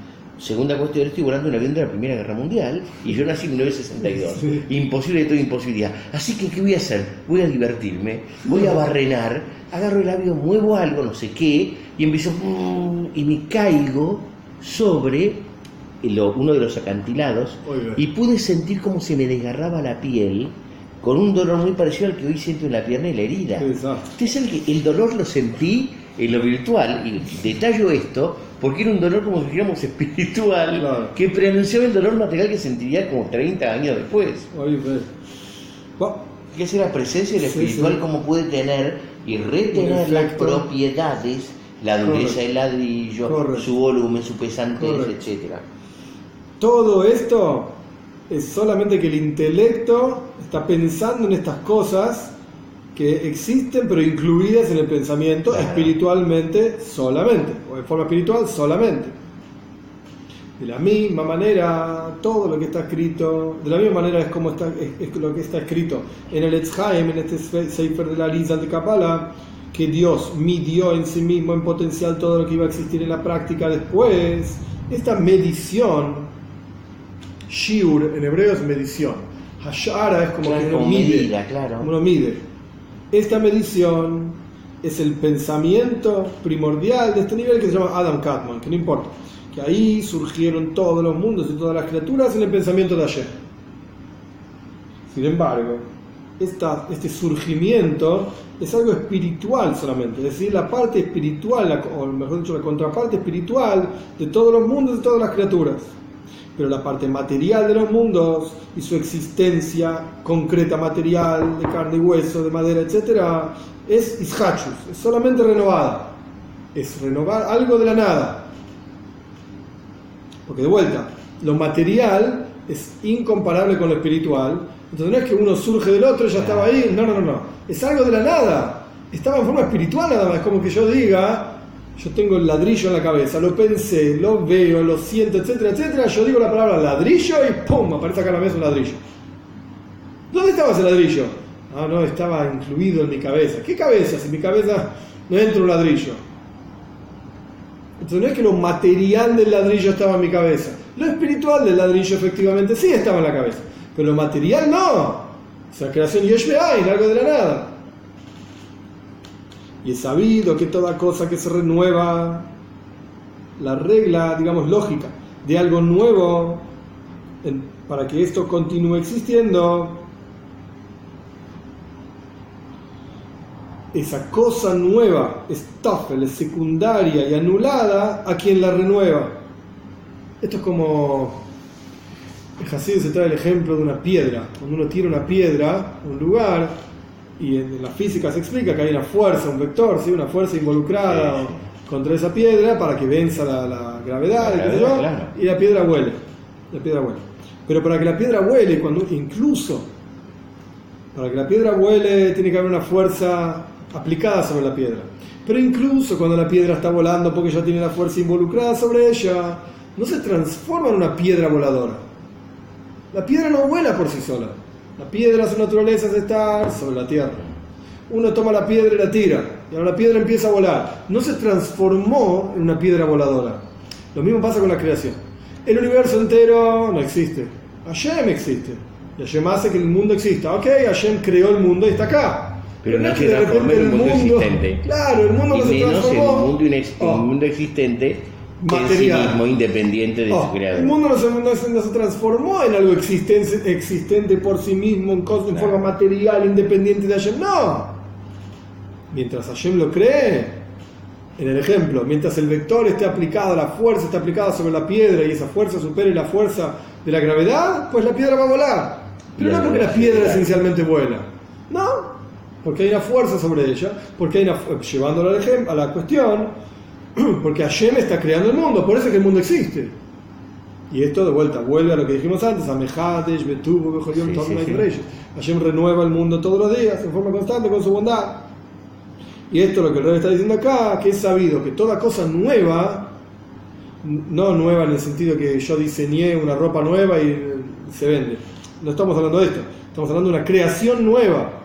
Segunda cuestión, estoy volando un avión de la Primera Guerra Mundial y yo nací en 1962. Imposible de toda imposibilidad. Así que, ¿qué voy a hacer? Voy a divertirme, voy a barrenar, agarro el avión, muevo algo, no sé qué, y empiezo. Mm", y me caigo sobre uno de los acantilados y pude sentir como se me desgarraba la piel con un dolor muy parecido al que hoy siento en la pierna y la herida. Usted sabe que el dolor lo sentí en lo virtual, y detallo esto, porque era un dolor como si dijéramos espiritual, que preanunciaba el dolor material que sentiría como 30 años después. Oye, ¿Qué es la presencia del espiritual, cómo puede tener y retener las propiedades, la dureza del ladrillo, su volumen, su pesantez, etcétera? Todo esto es solamente que el intelecto está pensando en estas cosas que existen pero incluidas en el pensamiento espiritualmente solamente, o de forma espiritual solamente. De la misma manera, todo lo que está escrito, de la misma manera es como está, es, lo que está escrito en el Etzhaim, en este Sefer de la Lisa de Kabbalah, que Dios midió en sí mismo en potencial todo lo que iba a existir en la práctica después. Esta medición, Shiur en hebreo es medición, Hashara es como que uno mide, claro. uno mide esta medición es el pensamiento primordial de este nivel que se llama Adam Katman, que no importa, que ahí surgieron todos los mundos y todas las criaturas en el pensamiento de ayer. Sin embargo, este surgimiento es algo espiritual solamente, es decir, la parte espiritual, o mejor dicho, la contraparte espiritual de todos los mundos y todas las criaturas pero la parte material de los mundos y su existencia concreta material de carne y hueso, de madera, etc., es ishachus, es solamente renovada, es renovar algo de la nada. Porque de vuelta, lo material es incomparable con lo espiritual, entonces no es que uno surge del otro ya estaba ahí, no, no, no, no, es algo de la nada, estaba en forma espiritual nada más, es como que yo diga, yo tengo el ladrillo en la cabeza, lo pensé, lo veo, lo siento, etcétera, etcétera, yo digo la palabra ladrillo y ¡pum! aparece acá en la mesa un ladrillo. ¿Dónde estaba ese ladrillo? Ah, no, estaba incluido en mi cabeza. ¿Qué cabeza? Si en mi cabeza no entra un ladrillo. Entonces no es que lo material del ladrillo estaba en mi cabeza. Lo espiritual del ladrillo efectivamente sí estaba en la cabeza. Pero lo material no. O sea, creación hay, algo de la nada. Y es sabido que toda cosa que se renueva, la regla, digamos, lógica de algo nuevo, para que esto continúe existiendo, esa cosa nueva, estafel, es secundaria y anulada a quien la renueva. Esto es como. En Hasid se trae el ejemplo de una piedra. Cuando uno tira una piedra un lugar, y en la física se explica que hay una fuerza, un vector, ¿sí? una fuerza involucrada contra esa piedra para que venza la, gravedad, y la piedra huele. La piedra huele. Pero para que la piedra huele, cuando, incluso para que la piedra huele, tiene que haber una fuerza aplicada sobre la piedra. Pero incluso cuando la piedra está volando porque ya tiene la fuerza involucrada sobre ella, no se transforma en una piedra voladora. La piedra no vuela por sí sola. La piedra, su naturaleza es estar sobre la tierra. Uno toma la piedra y la tira, y ahora la piedra empieza a volar. No se transformó en una piedra voladora. Lo mismo pasa con la creación. El universo entero no existe. Hashem existe. Y Hashem hace que el mundo exista. Ok, Hashem creó el mundo y está acá. Pero, no, se transformó en un mundo, existente. Claro, el mundo no se transformó. En un mundo, oh. mundo existente material. En sí mismo, independiente de oh, su creador. El mundo no se, no se, transformó en algo existente, existente por sí mismo, en, cosa, en forma material, independiente de Hashem. No. Mientras Hashem lo cree, en el ejemplo, mientras el vector esté aplicado, la fuerza esté aplicada sobre la piedra y esa fuerza supere la fuerza de la gravedad, pues la piedra va a volar. Pero no porque la piedra esencialmente vuela. No, porque hay una fuerza sobre ella, porque hay una, llevándolo al ejemplo, a la cuestión, porque Hashem está creando el mundo, por eso es que el mundo existe. Y esto de vuelta vuelve a lo que dijimos antes, a Mejadesh, Betubo, Bejorion, Hashem renueva el mundo todos los días, en forma constante, con su bondad. Y esto es lo que el rey está diciendo acá, que es sabido que toda cosa nueva, no nueva en el sentido que yo diseñé una ropa nueva y se vende. No estamos hablando de esto, estamos hablando de una creación nueva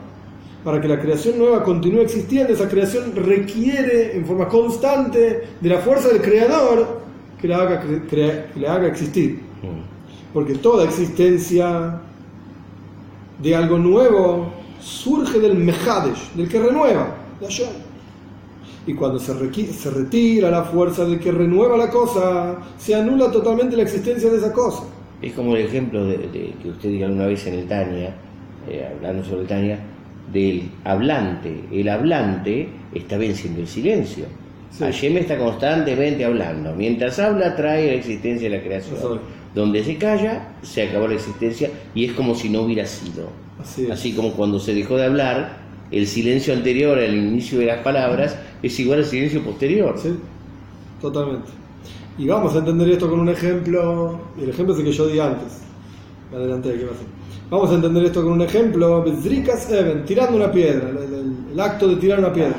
para que la creación nueva continúe existiendo, esa creación requiere en forma constante de la fuerza del creador que la haga, que le haga existir. Mm. Porque toda existencia de algo nuevo surge del Mejadesh, del que renueva, de Y cuando se, se retira la fuerza del que renueva la cosa, se anula totalmente la existencia de esa cosa. Es como el ejemplo de, que usted diga una vez en el Tania, eh, hablando sobre el Tania, del hablante. El hablante está venciendo el silencio. Sí. está constantemente hablando. Mientras habla, trae la existencia de la creación. Donde se calla, se acabó la existencia y es como si no hubiera sido. Así, como cuando se dejó de hablar, el silencio anterior al inicio de las palabras es igual al silencio posterior. Sí, totalmente. Y vamos a entender esto con un ejemplo. El ejemplo es el que yo di antes. Adelante, ¿qué va a hacer? Vamos a entender esto con un ejemplo. tirando una piedra, el, acto de tirar una piedra.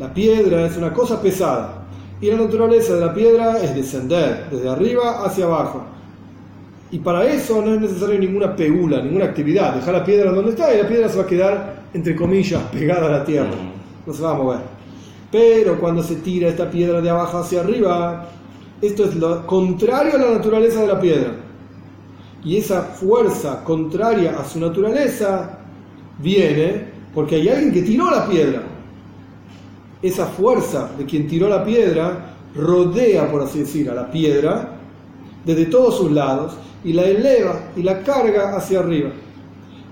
La piedra es una cosa pesada y la naturaleza de la piedra es descender desde arriba hacia abajo. Y para eso no es necesario ninguna pegula, ninguna actividad. Dejar la piedra donde está y la piedra se va a quedar, entre comillas, pegada a la tierra. No se va a mover. Pero cuando se tira esta piedra de abajo hacia arriba, esto es lo contrario a la naturaleza de la piedra y esa fuerza contraria a su naturaleza viene porque hay alguien que tiró la piedra. Esa fuerza de quien tiró la piedra rodea, por así decir, a la piedra desde todos sus lados y la eleva y la carga hacia arriba.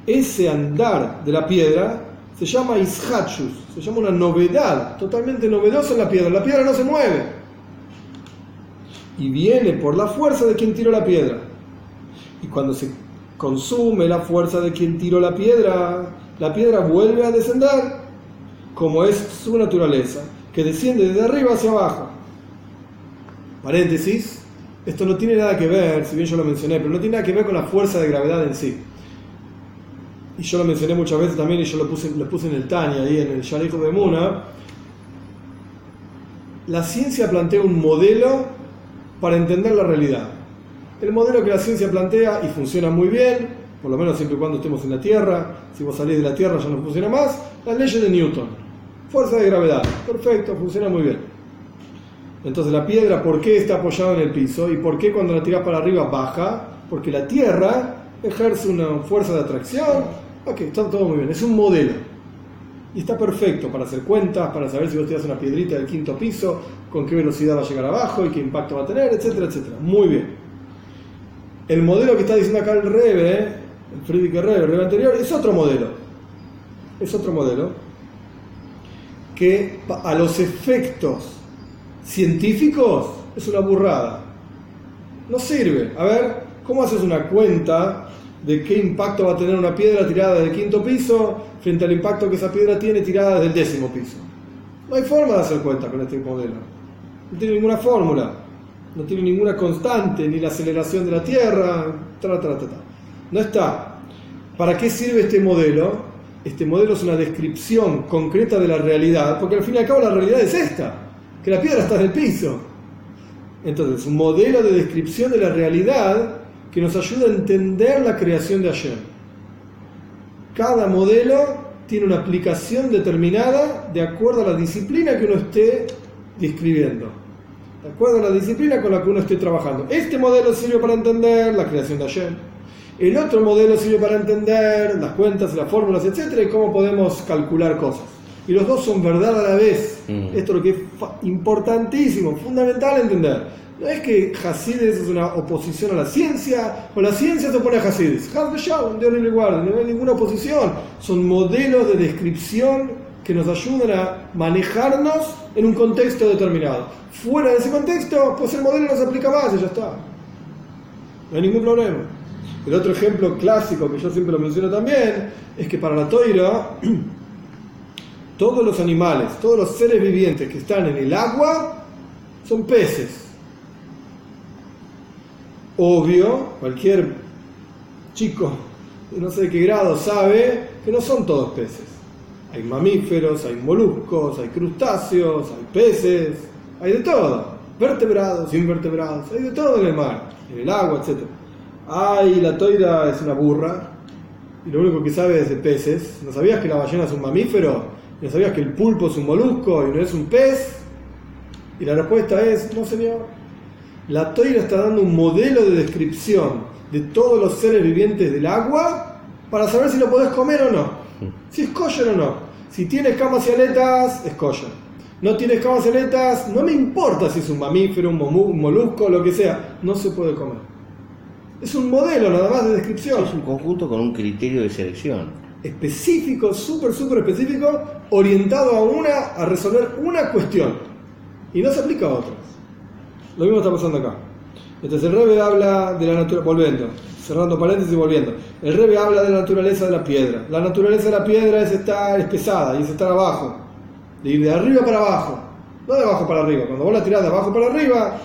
Ese andar de la piedra se llama ishachus, se llama una novedad totalmente novedosa en la piedra. La piedra no se mueve y viene por la fuerza de quien tiró la piedra cuando se consume la fuerza de quien tiró la piedra, la piedra vuelve a descender, como es su naturaleza, que desciende desde arriba hacia abajo. Paréntesis, esto no tiene nada que ver, si bien yo lo mencioné, pero no tiene nada que ver con la fuerza de gravedad en sí. Y yo lo mencioné muchas veces también y yo lo puse, lo puse en el Tania, ahí en el Shalijo de Muna. La ciencia plantea un modelo para entender la realidad el modelo que la ciencia plantea y funciona muy bien, por lo menos siempre y cuando estemos en la Tierra, si vos salís de la Tierra ya no funciona más, las leyes de Newton. Fuerza de gravedad, perfecto, funciona muy bien. Entonces la piedra, ¿por qué está apoyada en el piso? ¿Y por qué cuando la tiras para arriba baja? Porque la Tierra ejerce una fuerza de atracción. Ok, está todo muy bien, es un modelo. Y está perfecto para hacer cuentas, para saber si vos tiras una piedrita del quinto piso, con qué velocidad va a llegar abajo y qué impacto va a tener, etcétera, etcétera. Muy bien. El modelo que está diciendo acá el Rebe, el Friedrich Rebe, el Rebe anterior, es otro modelo. Es otro modelo que a los efectos científicos es una burrada. No sirve. A ver, ¿cómo haces una cuenta de qué impacto va a tener una piedra tirada del quinto piso frente al impacto que esa piedra tiene tirada desde el décimo piso? No hay forma de hacer cuenta con este modelo. No tiene ninguna fórmula. No tiene ninguna constante, ni la aceleración de la Tierra. No está. ¿Para qué sirve este modelo? Este modelo es una descripción concreta de la realidad, porque al fin y al cabo la realidad es esta, que la piedra está en el piso. Entonces, un modelo de descripción de la realidad que nos ayuda a entender la creación de ayer. Cada modelo tiene una aplicación determinada de acuerdo a la disciplina que uno esté describiendo, de acuerdo a la disciplina con la que uno esté trabajando. Este modelo sirve para entender la creación de ayer. El otro modelo sirve para entender las cuentas, las fórmulas, etcétera, y cómo podemos calcular cosas. Y los dos son verdad a la vez. Mm. Esto es lo que es importantísimo, fundamental entender. No es que Hasides es una oposición a la ciencia, o la ciencia se opone a Hasides. no hay ninguna oposición. Son modelos de descripción que nos ayudan a manejarnos en un contexto determinado. Fuera de ese contexto, pues el modelo no se aplica más y ya está. No hay ningún problema. El otro ejemplo clásico que yo siempre lo menciono también es que para la toira todos los animales, todos los seres vivientes que están en el agua son peces. Obvio, cualquier chico de no sé qué grado sabe que no son todos peces. Hay mamíferos, hay moluscos, hay crustáceos, hay peces, hay de todo. Vertebrados, invertebrados, hay de todo en el mar, en el agua, etc. Ay, la toira es una burra y lo único que sabe es de peces. ¿No sabías que la ballena es un mamífero? ¿Ya sabías que el pulpo es un molusco y no es un pez? Y la respuesta es, no señor. La toira está dando un modelo de descripción de todos los seres vivientes del agua para saber si lo podés comer o no. Si es kosher o no. Si tiene escamas y aletas, es kosher. No tiene escamas y aletas, no me importa si es un mamífero, un molusco, lo que sea. No se puede comer. Es un modelo nada más de descripción. Es un conjunto con un criterio de selección específico, súper, súper específico, orientado a una, a resolver una cuestión. Y no se aplica a otras. Lo mismo está pasando acá. Entonces el Rebe habla de la naturaleza, volviendo, cerrando paréntesis y volviendo. El Rebe habla de la naturaleza de la piedra. La naturaleza de la piedra es estar, es pesada y es estar abajo. De ir de arriba para abajo. No de abajo para arriba. Cuando vos la tirás de abajo para arriba,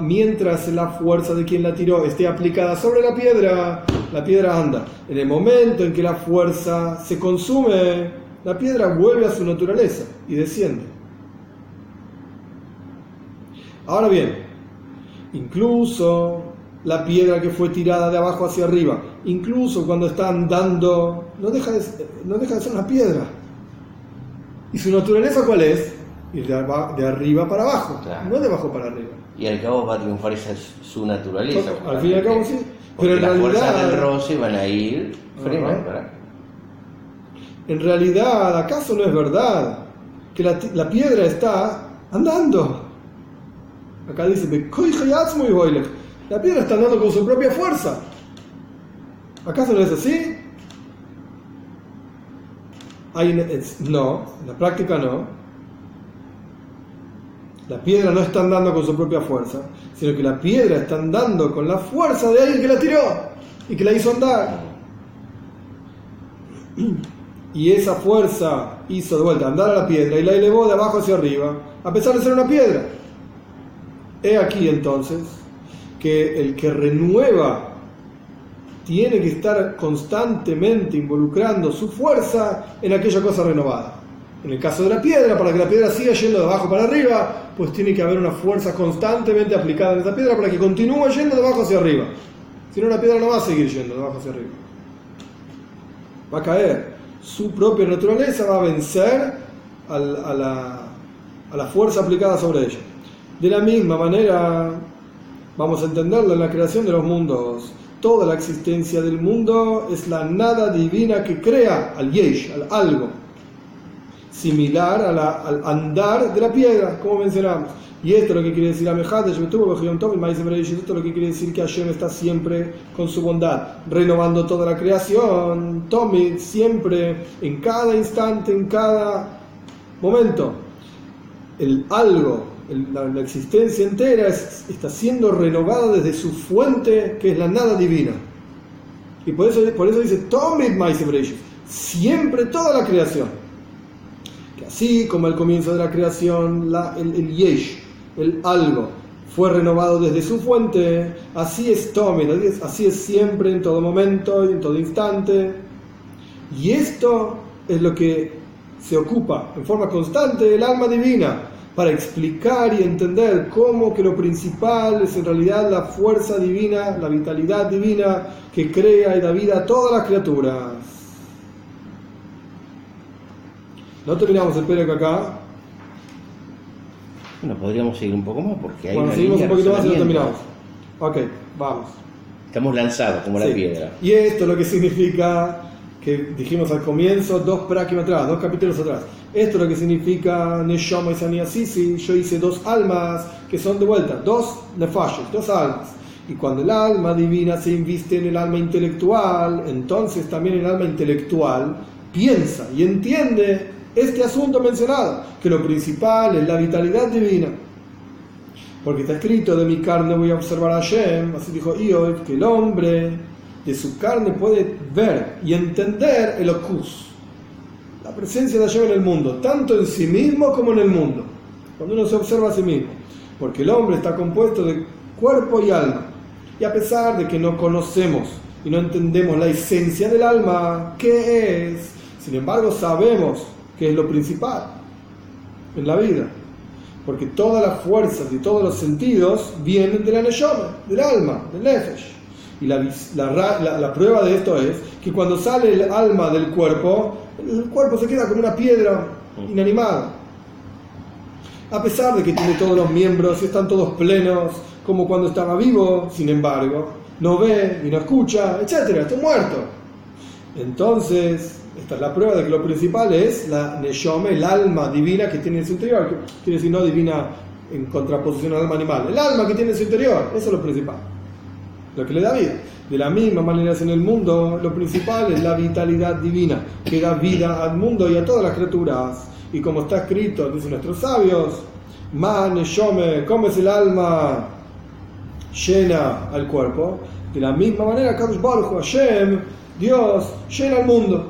mientras la fuerza de quien la tiró esté aplicada sobre la piedra, la piedra anda. En el momento en que la fuerza se consume, la piedra vuelve a su naturaleza y desciende. Ahora bien, incluso la piedra que fue tirada de abajo hacia arriba, incluso cuando está andando, no deja de, no deja de ser una piedra. ¿Y su naturaleza cuál es? Ir de, arriba para abajo, no de abajo para arriba y al cabo va a triunfar esa su naturaleza. al fin y al cabo sí. Pero en las realidad, fuerzas del roce van a ir. En realidad, ¿acaso no es verdad que la, la piedra está andando? Acá dice, la piedra está andando con su propia fuerza. ¿Acaso no es así? No, en la práctica no. La piedra no está andando con su propia fuerza, sino que la piedra está andando con la fuerza de alguien que la tiró y que la hizo andar. Y esa fuerza hizo de vuelta andar a la piedra y la elevó de abajo hacia arriba, a pesar de ser una piedra. He aquí entonces que el que renueva tiene que estar constantemente involucrando su fuerza en aquella cosa renovada. En el caso de la piedra, para que la piedra siga yendo de abajo para arriba, pues tiene que haber una fuerza constantemente aplicada en esa piedra para que continúe yendo de abajo hacia arriba. Si no, la piedra no va a seguir yendo de abajo hacia arriba. Va a caer. Su propia naturaleza va a vencer a, la, a la fuerza aplicada sobre ella. De la misma manera, vamos a entenderlo en la creación de los mundos. Toda la existencia del mundo es la nada divina que crea al yesh, al algo similar a la- al andar de la piedra, como mencionamos. Y esto es lo que quiere decir esto es lo que quiere decir que Hashem está siempre con su bondad, renovando toda la creación, Tommy, siempre, en cada instante, en cada momento. El algo, la, existencia entera es- está siendo renovada desde su fuente, que es la nada divina. Y por eso, por eso dice Tommy Maíz Bereish, siempre toda la creación así como al comienzo de la creación el, yesh, el algo, fue renovado desde su fuente, así es es, así es siempre, en todo momento y en todo instante. Y esto es lo que se ocupa en forma constante el alma divina, para explicar y entender cómo que lo principal es en realidad la fuerza divina, la vitalidad divina que crea y da vida a todas las criaturas. No terminamos el Perec acá. Bueno, podríamos seguir un poco más porque hay Bueno, una seguimos un línea de poquito más y lo terminamos. Ok, vamos. Estamos lanzados como la Sí. piedra. Y esto es lo que significa que dijimos al comienzo, dos prakim atrás, dos capítulos atrás. Esto es lo que significa Neshama y Sania Sisi. Yo hice dos almas que son de vuelta, dos nefashos, dos almas. Y cuando el alma divina se inviste en el alma intelectual, entonces también el alma intelectual piensa y entiende este asunto mencionado, que lo principal es la vitalidad divina. Porque está escrito, de mi carne voy a observar a Hashem, así dijo Iob, que el hombre de su carne puede ver y entender el ocus, la presencia de Hashem en el mundo, tanto en sí mismo como en el mundo, cuando uno se observa a sí mismo. Porque el hombre está compuesto de cuerpo y alma. Y a pesar de que no conocemos y no entendemos la esencia del alma, ¿qué es? Sin embargo, sabemos que es lo principal en la vida. Porque todas las fuerzas y todos los sentidos vienen de la Neshama, del alma, del Nefesh. Y la, la la- la prueba de esto es que cuando sale el alma del cuerpo, el cuerpo se queda como una piedra inanimada. A pesar de que tiene todos los miembros y están todos plenos, como cuando estaba vivo, sin embargo, no ve y no escucha, etc. Está muerto. Entonces, esta es la prueba de que lo principal es la Neshome, el alma divina que tiene en su interior. que Quiere decir, no divina en contraposición al alma animal. El alma que tiene en su interior, eso es lo principal. Lo que le da vida. De la misma manera es en el mundo, lo principal es la vitalidad divina, que da vida al mundo y a todas las criaturas. Y como está escrito, dicen nuestros sabios, Man Neshome, ¿cómo es el alma? llena al cuerpo. De la misma manera, Kadosh Baruch Hashem, Dios, llena al mundo.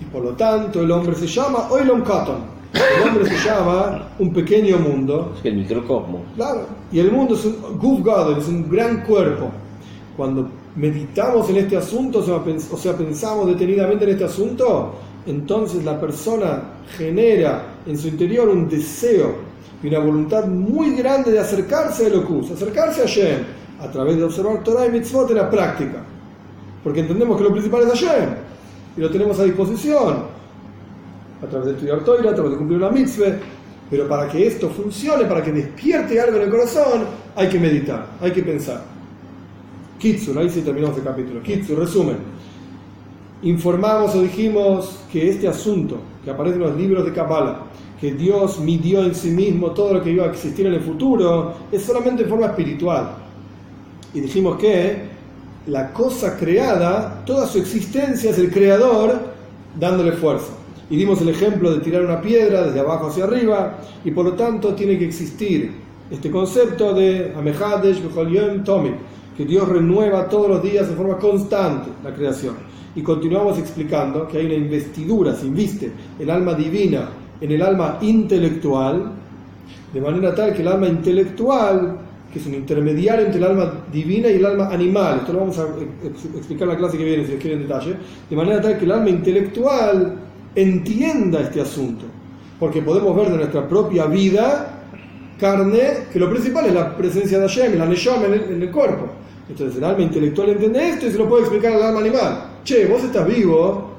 Y por lo tanto, el hombre se llama Oilom Katon. El hombre se llama un pequeño mundo. Es el microcosmo. Claro. Y el mundo es un Guf es un gran cuerpo. Cuando meditamos en este asunto, o sea, pensamos detenidamente en este asunto, entonces la persona genera en su interior un deseo y una voluntad muy grande de acercarse a Locus, acercarse a Hashem, a través de observar Torah y Mitzvot en la práctica. Porque entendemos que lo principal es Hashem y lo tenemos a disposición a través de estudiar Torah, a través de cumplir una mitzvah. Pero para que esto funcione, para que despierte algo en el corazón, hay que meditar, hay que pensar. Kitsur, ahí sí terminamos el capítulo. Kitsur, resumen. Informamos o dijimos que este asunto que aparece en los libros de Kabbalah, que Dios midió en sí mismo todo lo que iba a existir en el futuro, es solamente en forma espiritual. Y dijimos que la cosa creada, toda su existencia es el creador dándole fuerza. Y dimos el ejemplo de tirar una piedra desde abajo hacia arriba, y por lo tanto tiene que existir este concepto de Amehadesh Bechol Tomik, que Dios renueva todos los días de forma constante la creación. Y continuamos explicando que hay una investidura, se inviste el alma divina en el alma intelectual, de manera tal que el alma intelectual, que es un intermediario entre el alma divina y el alma animal, esto lo vamos a ex- explicar en la clase que viene si les quieren en detalle, de manera tal que el alma intelectual entienda este asunto, porque podemos ver de nuestra propia vida carne, que lo principal es la presencia de Hashem, la el, en el cuerpo. Entonces el alma intelectual entiende esto y se lo puede explicar al alma animal. Che, vos estás vivo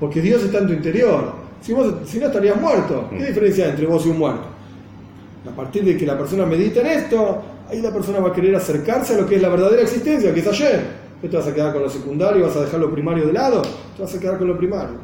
porque Dios está en tu interior. Si, vos, si no estarías muerto. ¿Qué diferencia hay entre vos y un muerto? A partir de que la persona medita en esto, ahí la persona va a querer acercarse a lo que es la verdadera existencia, que es Hashem. ¿Qué te vas a quedar con lo secundario? ¿Vas a dejar lo primario de lado? Te vas a quedar con lo primario.